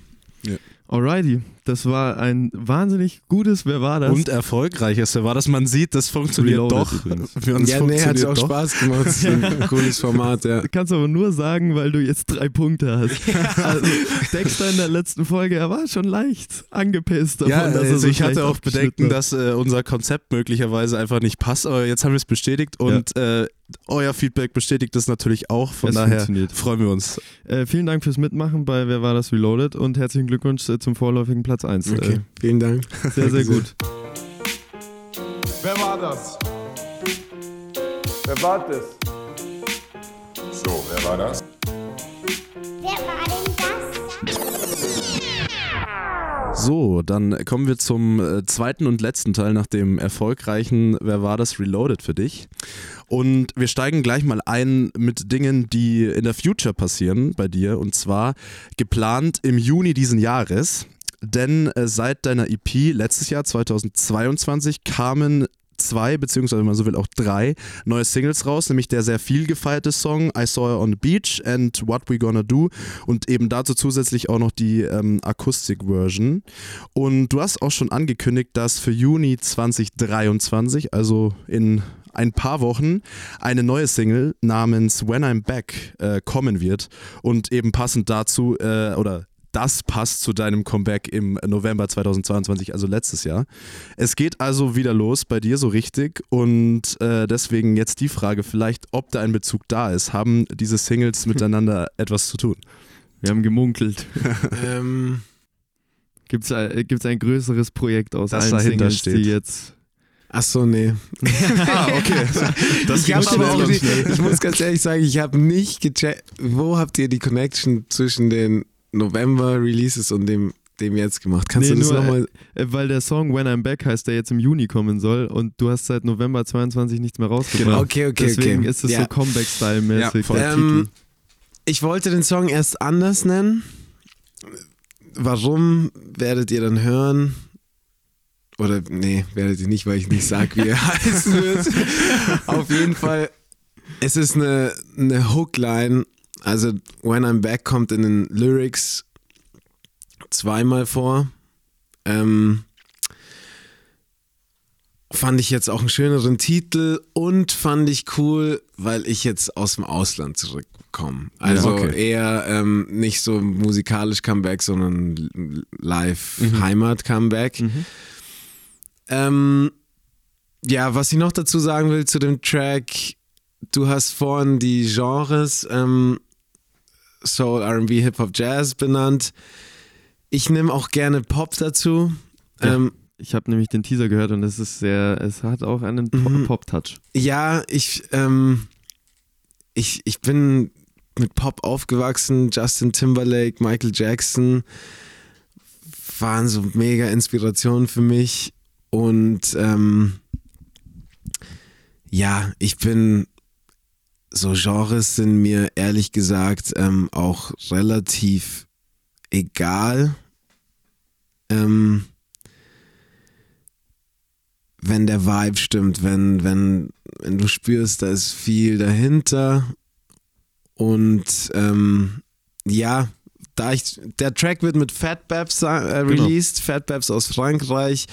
Speaker 4: Alrighty, das war ein wahnsinnig gutes Wer war das?
Speaker 5: Und erfolgreiches. Wer war das? Man sieht, das funktioniert
Speaker 4: Reloaded
Speaker 5: doch.
Speaker 4: übrigens.
Speaker 5: Für uns
Speaker 2: ja, nee, hat
Speaker 5: funktioniert
Speaker 2: auch
Speaker 5: doch.
Speaker 2: Spaß gemacht. Das ist ein cooles Format, ja.
Speaker 4: Kannst aber nur sagen, weil du jetzt drei Punkte hast. Also, Dexter in der letzten Folge, er war schon leicht angepisst davon,
Speaker 5: Ja,
Speaker 4: dass er
Speaker 5: also
Speaker 4: so
Speaker 5: ich hatte auch Bedenken,
Speaker 4: hat.
Speaker 5: dass äh, unser Konzept möglicherweise einfach nicht passt, aber jetzt haben wir es bestätigt und äh, euer Feedback bestätigt das natürlich auch. Von
Speaker 4: Es
Speaker 5: daher
Speaker 4: funktioniert.
Speaker 5: freuen wir uns.
Speaker 4: Äh, vielen Dank fürs Mitmachen bei Wer war das Reloaded und herzlichen Glückwunsch äh, zum vorläufigen Platz 1.
Speaker 2: Okay, vielen Dank.
Speaker 4: Äh, sehr, sehr gut.
Speaker 7: Wer war das? Wer war das? So, wer war das?
Speaker 6: Wer war denn das?
Speaker 5: So, dann kommen wir zum äh, zweiten und letzten Teil nach dem erfolgreichen Wer war das Reloaded für dich? Und wir steigen gleich mal ein mit Dingen, die in der Future passieren bei dir und zwar geplant im Juni diesen Jahres. Denn äh, seit deiner EP letztes Jahr 2022 kamen zwei, beziehungsweise wenn man so will auch drei neue Singles raus, nämlich der sehr viel gefeierte Song I Saw Her on the Beach and What We Gonna Do. Und eben dazu zusätzlich auch noch die ähm, Akustik-Version. Und du hast auch schon angekündigt, dass für Juni 2023, also in ein paar Wochen, eine neue Single namens When I'm Back äh, kommen wird. Und eben passend dazu äh, oder das passt zu deinem Comeback im November 2022, also letztes Jahr. Es geht also wieder los bei dir so richtig und äh, deswegen jetzt die Frage vielleicht, ob da ein Bezug da ist. Haben diese Singles miteinander etwas zu tun?
Speaker 4: Wir haben gemunkelt.
Speaker 2: ähm,
Speaker 4: Gibt es ein, gibt's ein größeres Projekt aus
Speaker 5: Das
Speaker 4: allen
Speaker 5: dahinter
Speaker 4: Singles,
Speaker 5: steht.
Speaker 4: die jetzt...
Speaker 2: ach so, nee.
Speaker 5: ah, okay. Das
Speaker 2: ich,
Speaker 5: ging
Speaker 2: hab
Speaker 5: schnell,
Speaker 2: aber auch ich muss ganz ehrlich sagen, ich habe nicht gecheckt, wo habt ihr die Connection zwischen den November-Releases und dem, dem jetzt gemacht? Kannst
Speaker 4: Nee,
Speaker 2: du das nochmal?
Speaker 4: Äh, weil der Song When I'm Back heißt, der jetzt im Juni kommen soll und du hast seit November 22 nichts mehr rausgebracht.
Speaker 2: Genau. Okay, okay,
Speaker 4: Deswegen
Speaker 2: okay.
Speaker 4: ist es
Speaker 2: Ja.
Speaker 4: so Comeback-Style-mäßig.
Speaker 5: Ja,
Speaker 2: Ähm, ich wollte den Song erst anders nennen. Warum werdet ihr dann hören? Oder nee, werdet ihr nicht, weil ich nicht sage, wie er heißen wird. Auf jeden Fall, es ist eine, eine Hookline. Also When I'm Back kommt in den Lyrics zweimal vor. Ähm, fand ich jetzt auch einen schöneren Titel und fand ich cool, weil ich jetzt aus dem Ausland zurückkomme. Also
Speaker 5: okay.
Speaker 2: eher ähm, nicht so musikalisch Comeback, sondern live Heimat Comeback. Ähm, ja, was ich noch dazu sagen will zu dem Track, du hast vorhin die Genres ähm, Soul, RB, Hip-Hop, Jazz benannt. Ich nehme auch gerne Pop dazu.
Speaker 4: Ja.
Speaker 2: Ähm,
Speaker 4: Ich habe nämlich den Teaser gehört und es ist sehr, es hat auch einen
Speaker 2: Mhm.
Speaker 4: Pop-Touch.
Speaker 2: Ja, ich, ähm, ich, ich bin mit Pop aufgewachsen, Justin Timberlake, Michael Jackson waren so mega Inspiration für mich und ähm, ja, ich bin so Genres sind mir ehrlich gesagt ähm, auch relativ egal. Ähm, wenn der Vibe stimmt, wenn, wenn, wenn du spürst, da ist viel dahinter. Und ähm, ja, da ich, der Track wird mit Fat Babs äh, released, Fat Babs aus Frankreich.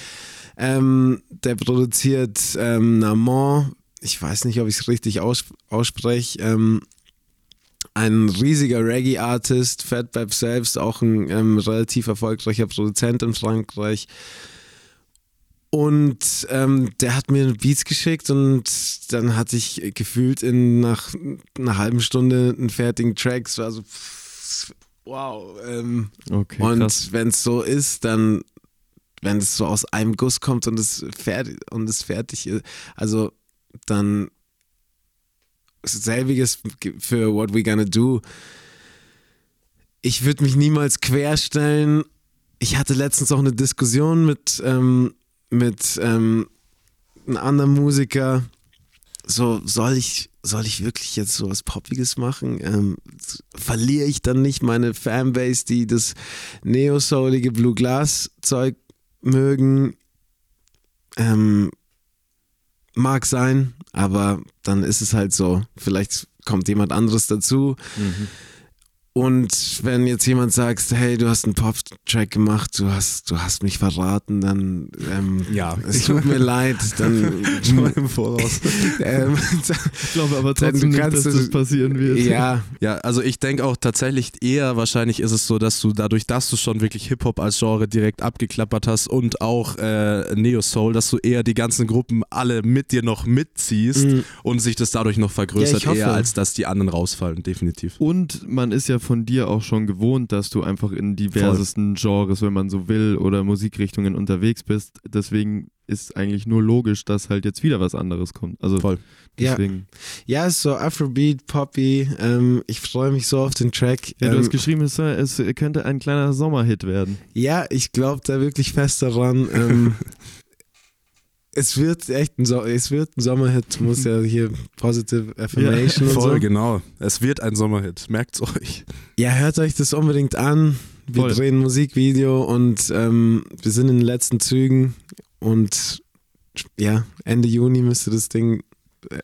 Speaker 2: Ähm, der produziert ähm, Namon, ich weiß nicht, ob ich es richtig aus, ausspreche. Ähm, ein riesiger Reggae-Artist, Fat Bab selbst, auch ein ähm, relativ erfolgreicher Produzent in Frankreich. Und ähm, der hat mir Beats geschickt und dann hatte ich gefühlt in nach einer halben Stunde einen fertigen Track. Es war so, pff, wow. Ähm,
Speaker 4: Okay,
Speaker 2: und wenn es so ist, dann, wenn es so aus einem Guss kommt und es fertig und es fertig ist, also dann selbiges für What We Gonna Do. Ich würde mich niemals querstellen. Ich hatte letztens auch eine Diskussion mit, ähm, mit ähm, einem anderen Musiker. So, soll ich, soll ich wirklich jetzt so was Poppiges machen? Ähm, verliere ich dann nicht meine Fanbase, die das neo-soulige Blue Glass-Zeug mögen? Ähm, mag sein, aber dann ist es halt so. Vielleicht kommt jemand anderes dazu.
Speaker 4: Mhm.
Speaker 2: Und wenn jetzt jemand sagt, hey, du hast einen Pop-Track gemacht, du hast, du hast mich verraten, dann ähm,
Speaker 5: Ja.
Speaker 2: es tut mir leid, dann
Speaker 5: Schon im Voraus.
Speaker 2: ähm,
Speaker 4: Ich glaube aber trotzdem nicht,
Speaker 2: kannst
Speaker 4: dass das passieren wird.
Speaker 2: ja,
Speaker 5: Ja, also ich denke auch tatsächlich eher wahrscheinlich ist es so, dass du dadurch, dass du schon wirklich Hip-Hop als Genre direkt abgeklappert hast und auch äh, Neo-Soul, dass du eher die ganzen Gruppen alle mit dir noch mitziehst
Speaker 2: Mhm.
Speaker 5: und sich das dadurch noch vergrößert,
Speaker 2: Ja,
Speaker 5: eher als dass die anderen rausfallen, definitiv.
Speaker 4: Und man ist ja von dir auch schon gewohnt, dass du einfach in diversesten Genres, wenn man so will, oder Musikrichtungen unterwegs bist. Deswegen ist eigentlich nur logisch, dass halt jetzt wieder was anderes kommt. Also
Speaker 5: Voll.
Speaker 2: Ja.
Speaker 4: deswegen.
Speaker 2: ja, ist so Afrobeat, Poppy. Ähm, ich freue mich so auf den Track.
Speaker 4: Ja, du
Speaker 2: ähm,
Speaker 4: hast geschrieben, es, es könnte ein kleiner Sommerhit werden.
Speaker 2: Ja, ich glaube da wirklich fest daran. Ähm, es wird echt ein, so es wird ein Sommerhit, muss ja hier Positive Affirmation und
Speaker 5: Voll,
Speaker 2: so.
Speaker 5: genau. Es wird ein Sommerhit, merkt's euch.
Speaker 2: Ja, hört euch das unbedingt an. Wir
Speaker 4: Voll.
Speaker 2: drehen ein Musikvideo und ähm, wir sind in den letzten Zügen und ja, Ende Juni müsste das Ding äh,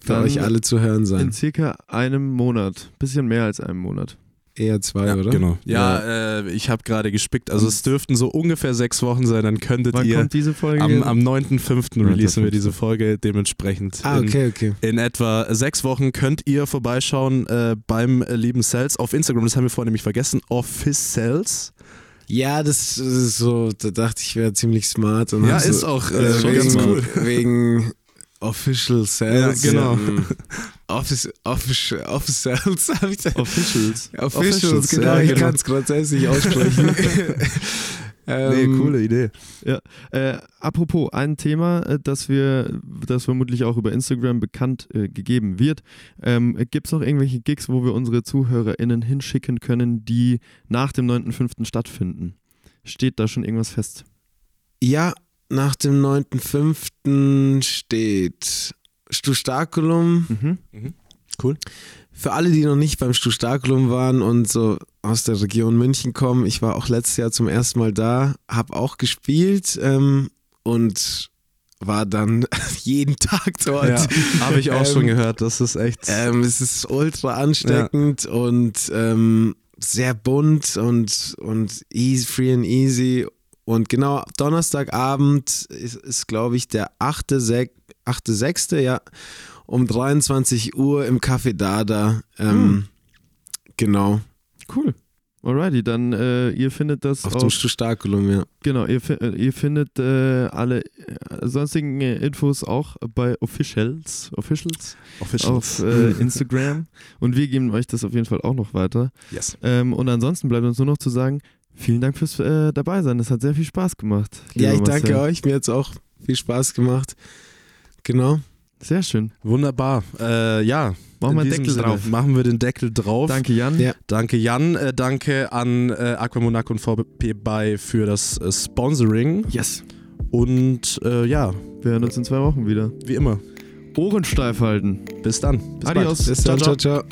Speaker 2: für
Speaker 4: Dann
Speaker 2: euch alle zu hören
Speaker 4: In
Speaker 2: sein.
Speaker 4: circa einem Monat, bisschen mehr als einem Monat.
Speaker 2: Eher zwei,
Speaker 5: Ja,
Speaker 2: oder?
Speaker 5: genau. Ja, Äh, ich habe gerade gespickt. Also es dürften so ungefähr sechs Wochen sein, dann könntet
Speaker 4: Wann
Speaker 5: ihr
Speaker 4: kommt diese Folge?
Speaker 5: am, am 9.5. releasen wir
Speaker 4: 9.5..
Speaker 5: diese Folge dementsprechend.
Speaker 2: Ah,
Speaker 5: in-
Speaker 2: okay, okay.
Speaker 5: In etwa sechs Wochen könnt ihr vorbeischauen äh, beim äh, lieben Cells auf Instagram. Das haben wir vorhin nämlich vergessen. Office Cells.
Speaker 2: Ja, das ist so, da dachte ich, wäre ziemlich smart. Und
Speaker 5: Ja,
Speaker 2: hab so,
Speaker 5: ist auch,
Speaker 2: äh,
Speaker 5: äh, schon
Speaker 2: wegen,
Speaker 5: ganz cool.
Speaker 2: wegen Official Sales.
Speaker 5: Ja, genau.
Speaker 2: Office, Office.
Speaker 4: Officials.
Speaker 2: Officials,
Speaker 5: Officials,
Speaker 2: genau,
Speaker 5: ja,
Speaker 2: ich
Speaker 5: genau.
Speaker 2: kann es grundsätzlich aussprechen.
Speaker 5: Nee,
Speaker 2: ähm,
Speaker 5: coole Idee.
Speaker 4: Äh, apropos, ein Thema, äh, das wir, das vermutlich auch über Instagram bekannt äh, gegeben wird. Ähm, Gibt es noch irgendwelche Gigs, wo wir unsere ZuhörerInnen hinschicken können, die nach dem 9.5. stattfinden? Steht da schon irgendwas fest?
Speaker 2: Ja, nach dem 9.5. steht Stustakulum.
Speaker 4: Mhm.
Speaker 2: Für alle, die noch nicht beim Stustakulum waren und so aus der Region München kommen, ich war auch letztes Jahr zum ersten Mal da, habe auch gespielt ähm, und war dann jeden Tag dort.
Speaker 5: Ja, habe ich auch
Speaker 2: Ähm,
Speaker 5: schon gehört. Das ist echt.
Speaker 2: Ähm, es ist ultra ansteckend und ähm, sehr bunt und, und easy, free and easy. Und genau, Donnerstagabend ist, ist glaube ich, der 8.6., ja, um 23 Uhr im Café Dada. Ähm, Genau.
Speaker 4: Cool. Alrighty, dann äh, ihr findet das
Speaker 2: Auf
Speaker 4: auf,
Speaker 2: dem Stustakulum, ja.
Speaker 4: genau, ihr, äh, ihr findet äh, alle äh, sonstigen äh, Infos auch bei Officials, Officials auf äh, Instagram und wir geben euch das auf jeden Fall auch noch weiter.
Speaker 5: yes.
Speaker 4: Ähm, und ansonsten bleibt uns nur noch zu sagen, vielen Dank fürs äh, dabei sein. Das hat sehr viel Spaß gemacht.
Speaker 2: Ja, ich danke
Speaker 4: Marcel.
Speaker 2: euch. Mir hat es auch viel Spaß gemacht. Genau.
Speaker 4: Sehr schön.
Speaker 5: Wunderbar. Äh, ja.
Speaker 4: Machen wir
Speaker 5: diesem
Speaker 4: Deckel
Speaker 5: Sinne
Speaker 4: drauf.
Speaker 5: Machen wir den Deckel drauf.
Speaker 4: Danke, Jan.
Speaker 2: Ja.
Speaker 5: Danke Jan, äh, danke an äh, Aqua Monaco und VP bei für das äh, Sponsoring.
Speaker 4: Yes.
Speaker 5: Und äh, ja,
Speaker 4: Wir hören uns in zwei Wochen wieder.
Speaker 5: wie immer,
Speaker 4: Ohren steif halten.
Speaker 5: bis dann. Bis
Speaker 4: Adios.
Speaker 5: Bald.
Speaker 2: Bis dann, ciao, ciao.